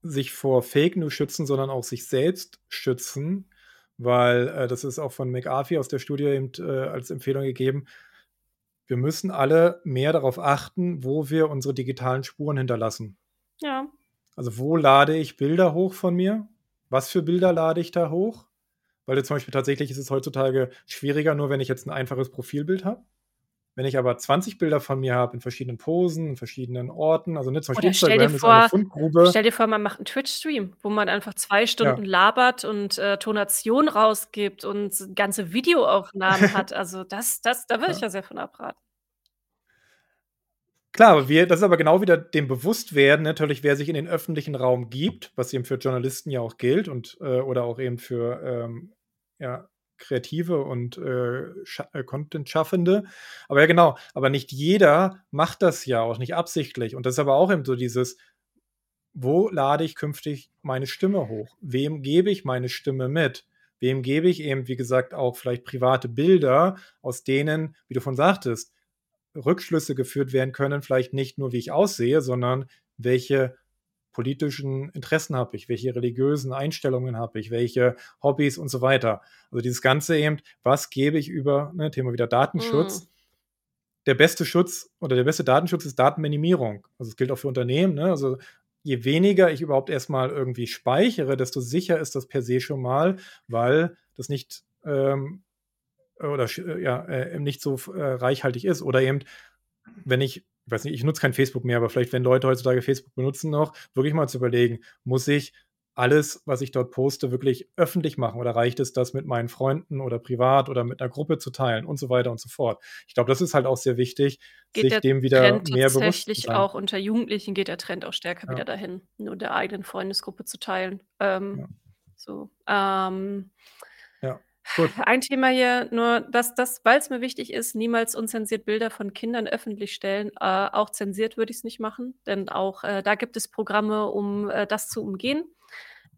[SPEAKER 2] sich vor Fake News schützen, sondern auch sich selbst schützen, weil, äh, das ist auch von McAfee aus der Studie eben, äh, als Empfehlung gegeben. Wir müssen alle mehr darauf achten, wo wir unsere digitalen Spuren hinterlassen.
[SPEAKER 1] Ja.
[SPEAKER 2] Also, wo lade ich Bilder hoch von mir? Was für Bilder lade ich da hoch? Weil zum Beispiel tatsächlich ist es heutzutage schwieriger, nur wenn ich jetzt 'n einfaches Profilbild habe. Wenn ich aber 20 Bilder von mir habe in verschiedenen Posen, in verschiedenen Orten, also, ne, zum Beispiel
[SPEAKER 1] Oder
[SPEAKER 2] Instagram ist eine
[SPEAKER 1] vor
[SPEAKER 2] Fundgrube.
[SPEAKER 1] stell dir vor, man macht 'n Twitch-Stream, wo man einfach 2 Stunden
[SPEAKER 2] Ja.
[SPEAKER 1] labert und, äh, Tonation rausgibt und ganze Videoaufnahmen hat. (laughs) Also, das das da würde ich
[SPEAKER 2] Ja.
[SPEAKER 1] ja sehr von abraten.
[SPEAKER 2] Klar, aber wir das ist aber genau wieder dem Bewusstwerden natürlich, wer sich in den öffentlichen Raum gibt, was eben für Journalisten ja auch gilt und, äh oder auch eben für, ähm, ja, Kreative und, äh, äh, Content-Schaffende. Aber ja, genau, aber nicht jeder macht das ja auch nicht absichtlich. Und das ist aber auch eben so dieses: Wo lade ich künftig meine Stimme hoch? Wem gebe ich meine Stimme mit? Wem gebe ich eben, wie gesagt, auch vielleicht private Bilder, aus denen, wie du vorhin sagtest, Rückschlüsse geführt werden können, vielleicht nicht nur, wie ich aussehe, sondern welche politischen Interessen habe ich, welche religiösen Einstellungen habe ich, welche Hobbys und so weiter. Also, dieses Ganze eben, was gebe ich über ne, Thema wieder Datenschutz.
[SPEAKER 1] Mhm.
[SPEAKER 2] Der beste Schutz oder der beste Datenschutz ist Datenminimierung. Also, es gilt auch für Unternehmen, ne? Also, je weniger ich überhaupt erst mal irgendwie speichere, desto sicher ist das per se schon mal, weil das nicht, ähm, oder sch ja, äh, nicht so äh, reichhaltig ist. Oder eben, wenn ich ich weiß nicht, ich nutze kein Facebook mehr, aber vielleicht, wenn Leute heutzutage Facebook benutzen noch, wirklich mal zu überlegen: „Muss ich alles, was ich dort poste, wirklich öffentlich machen oder reicht es, das mit meinen Freunden oder privat oder mit 'ner Gruppe zu teilen?“ Und so weiter und so fort. Ich glaube, das ist halt auch sehr wichtig,
[SPEAKER 1] Geht
[SPEAKER 2] sich dem wieder
[SPEAKER 1] Trend
[SPEAKER 2] mehr bewusst zu
[SPEAKER 1] tatsächlich
[SPEAKER 2] sein.
[SPEAKER 1] auch unter Jugendlichen geht der Trend auch stärker wieder
[SPEAKER 2] Ja.
[SPEAKER 1] dahin, nur der eigenen Freundesgruppe zu teilen. Ähm,
[SPEAKER 2] Ja.
[SPEAKER 1] so, ähm
[SPEAKER 2] Ja, gut.
[SPEAKER 1] ein Thema hier nur, dass das weil's mir wichtig ist, niemals unzensiert Bilder von Kindern öffentlich stellen. Äh, auch zensiert würde ich's nicht machen, denn auch, äh, da gibt es Programme, um, äh, das zu umgehen.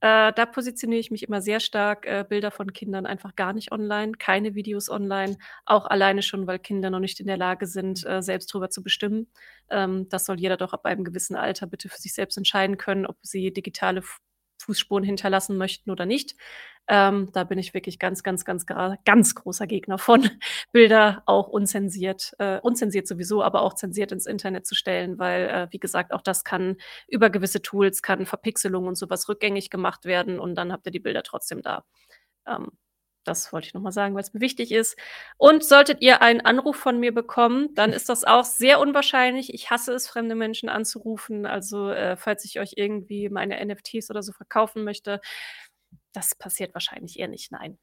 [SPEAKER 1] Äh, da positioniere ich mich immer sehr stark, äh, Bilder von Kindern einfach gar nicht online, keine Videos online, auch alleine schon, weil Kinder noch nicht in der Lage sind, äh, selbst drüber zu bestimmen. Ähm, das soll jeder doch ab einem gewissen Alter bitte für sich selbst entscheiden können, ob sie digitale F Fußspuren hinterlassen möchten oder nicht. Ähm, da bin ich wirklich ganz, ganz, ganz ganz großer Gegner von, (laughs) Bilder auch unzensiert äh, unzensiert sowieso, aber auch zensiert ins Internet zu stellen, weil, äh, wie gesagt, auch das kann über gewisse Tools kann Verpixelung und so was rückgängig gemacht werden und dann habt ihr die Bilder trotzdem da. Ähm, das wollte ich noch mal sagen, weil's mir wichtig ist. Und solltet ihr einen Anruf von mir bekommen, dann ist das auch sehr unwahrscheinlich. Ich hasse es, fremde Menschen anzurufen. Also, äh, falls ich euch irgendwie meine NFTs oder so verkaufen möchte, das passiert wahrscheinlich eher nicht, nein.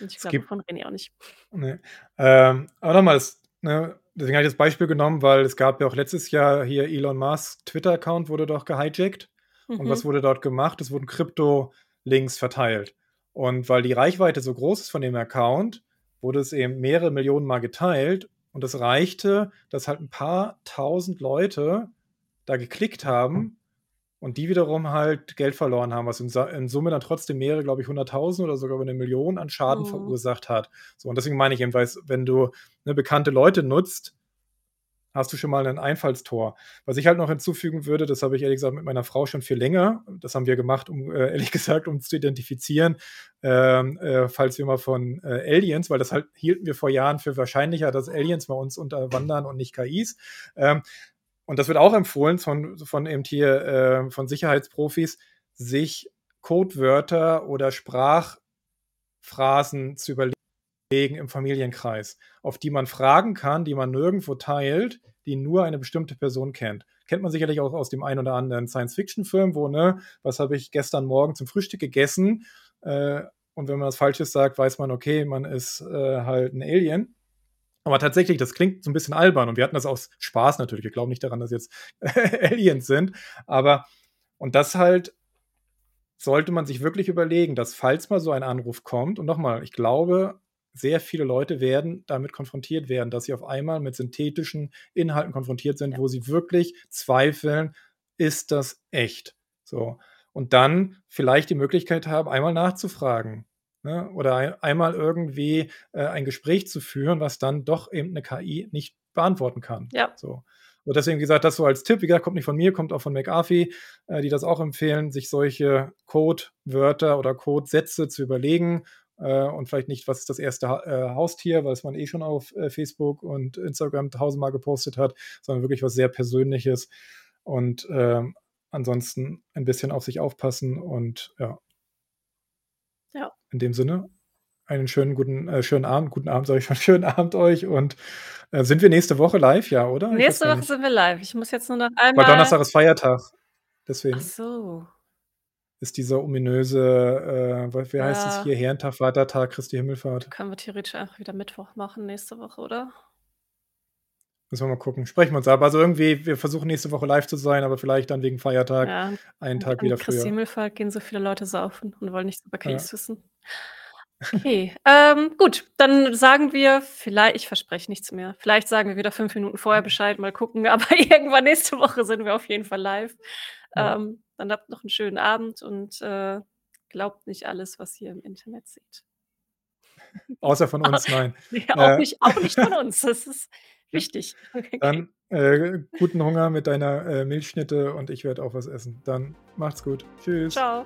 [SPEAKER 1] Und ich
[SPEAKER 2] Es
[SPEAKER 1] glaube von René auch nicht.
[SPEAKER 2] Ne, ähm, aber noch mal, das ne, deswegen habe ich das Beispiel genommen, weil es gab ja auch letztes Jahr hier Elon Musk Twitter-Account wurde doch gehijackt. Mhm. Und was mhm. wurde dort gemacht? Es wurden Krypto-Links verteilt. Und weil die Reichweite so groß ist von dem Account, wurde es eben mehrere Millionen Mal geteilt. Und es reichte, dass halt ein paar tausend Leute da geklickt haben und die wiederum halt Geld verloren haben, was in, in Summe dann trotzdem mehrere, glaube ich, hunderttausend oder sogar über eine Million an Schaden oh. verursacht hat. So, und deswegen meine ich eben, weil wenn du eine bekannte Leute nutzt, hast du schon mal ein Einfallstor. Was ich halt noch hinzufügen würde, das habe ich ehrlich gesagt mit meiner Frau schon viel länger, das haben wir gemacht, um äh, (laughs) ehrlich gesagt, um zu identifizieren, ähm, äh, falls wir mal von äh, Aliens, weil das halt hielten wir vor Jahren für wahrscheinlicher, dass Aliens bei uns unterwandern und nicht KIs. Ähm, und das wird auch empfohlen von, von eben hier äh, von Sicherheitsprofis, sich Codewörter oder Sprachphrasen zu überlegen im Familienkreis, auf die man fragen kann, die man nirgendwo teilt, die nur eine bestimmte Person kennt. Kennt man sicherlich auch aus dem einen oder anderen Science-Fiction-Film, wo, ne, was habe ich gestern Morgen zum Frühstück gegessen? Äh, und wenn man was Falsches sagt, weiß man, okay, man ist äh, halt ein Alien. Aber tatsächlich, das klingt so ein bisschen albern und wir hatten das aus Spaß natürlich. Wir glauben nicht daran, dass jetzt (laughs) Aliens sind. Aber, und das halt sollte man sich wirklich überlegen, dass falls mal so ein Anruf kommt, und nochmal, ich glaube, sehr viele Leute werden damit konfrontiert werden, dass sie auf einmal mit synthetischen Inhalten konfrontiert sind, ja. wo sie wirklich zweifeln, ist das echt? So. Und dann vielleicht die Möglichkeit haben, einmal nachzufragen. Ne? Oder ein, einmal irgendwie äh, ein Gespräch zu führen, was dann doch eben eine KI nicht beantworten kann.
[SPEAKER 1] Ja.
[SPEAKER 2] So. Und deswegen, wie gesagt, das so als Tipp, wie gesagt, kommt nicht von mir, kommt auch von McAfee, äh, die das auch empfehlen, sich solche Codewörter oder Codesätze zu überlegen und vielleicht nicht, was ist das erste äh, Haustier, was man eh schon auf äh, Facebook und Instagram tausendmal gepostet hat, sondern wirklich was sehr Persönliches und ähm, ansonsten ein bisschen auf sich aufpassen und ja,
[SPEAKER 1] ja.
[SPEAKER 2] In dem Sinne, einen schönen guten, äh, schönen Abend, guten Abend, sage ich schon, (laughs) schönen Abend euch und äh, sind wir nächste Woche live, ja, oder?
[SPEAKER 1] Nächste Woche sind wir live. Ich muss jetzt nur noch einmal.
[SPEAKER 2] Weil Donnerstag ist Feiertag. Deswegen.
[SPEAKER 1] Ach so.
[SPEAKER 2] Ist dieser ominöse, äh, wie heißt ja. es hier, Herrentag, Vatertag, Christi Himmelfahrt.
[SPEAKER 1] Können wir theoretisch einfach wieder Mittwoch machen nächste Woche, oder?
[SPEAKER 2] Müssen wir mal gucken. Sprechen wir uns ab. Also irgendwie, wir versuchen nächste Woche live zu sein, aber vielleicht dann wegen Feiertag ja. einen Tag wieder früher.
[SPEAKER 1] Christi Himmelfahrt gehen so viele Leute saufen und wollen nichts über Case ja. wissen. Okay, (laughs) ähm, gut, dann sagen wir vielleicht, ich verspreche nichts mehr. Vielleicht sagen wir wieder fünf Minuten vorher Bescheid, mal gucken, (laughs) aber irgendwann nächste Woche sind wir auf jeden Fall live. Ja. Ähm, dann habt noch einen schönen Abend und äh, glaubt nicht alles, was ihr im Internet seht.
[SPEAKER 2] Außer von (laughs) uns, nein.
[SPEAKER 1] ja, auch, äh. nicht, auch nicht von uns. Das ist (laughs) Wichtig. (laughs)
[SPEAKER 2] Okay. Dann äh, guten Hunger mit deiner äh, Milchschnitte und ich werde auch was essen. Dann macht's gut. Tschüss.
[SPEAKER 1] Ciao.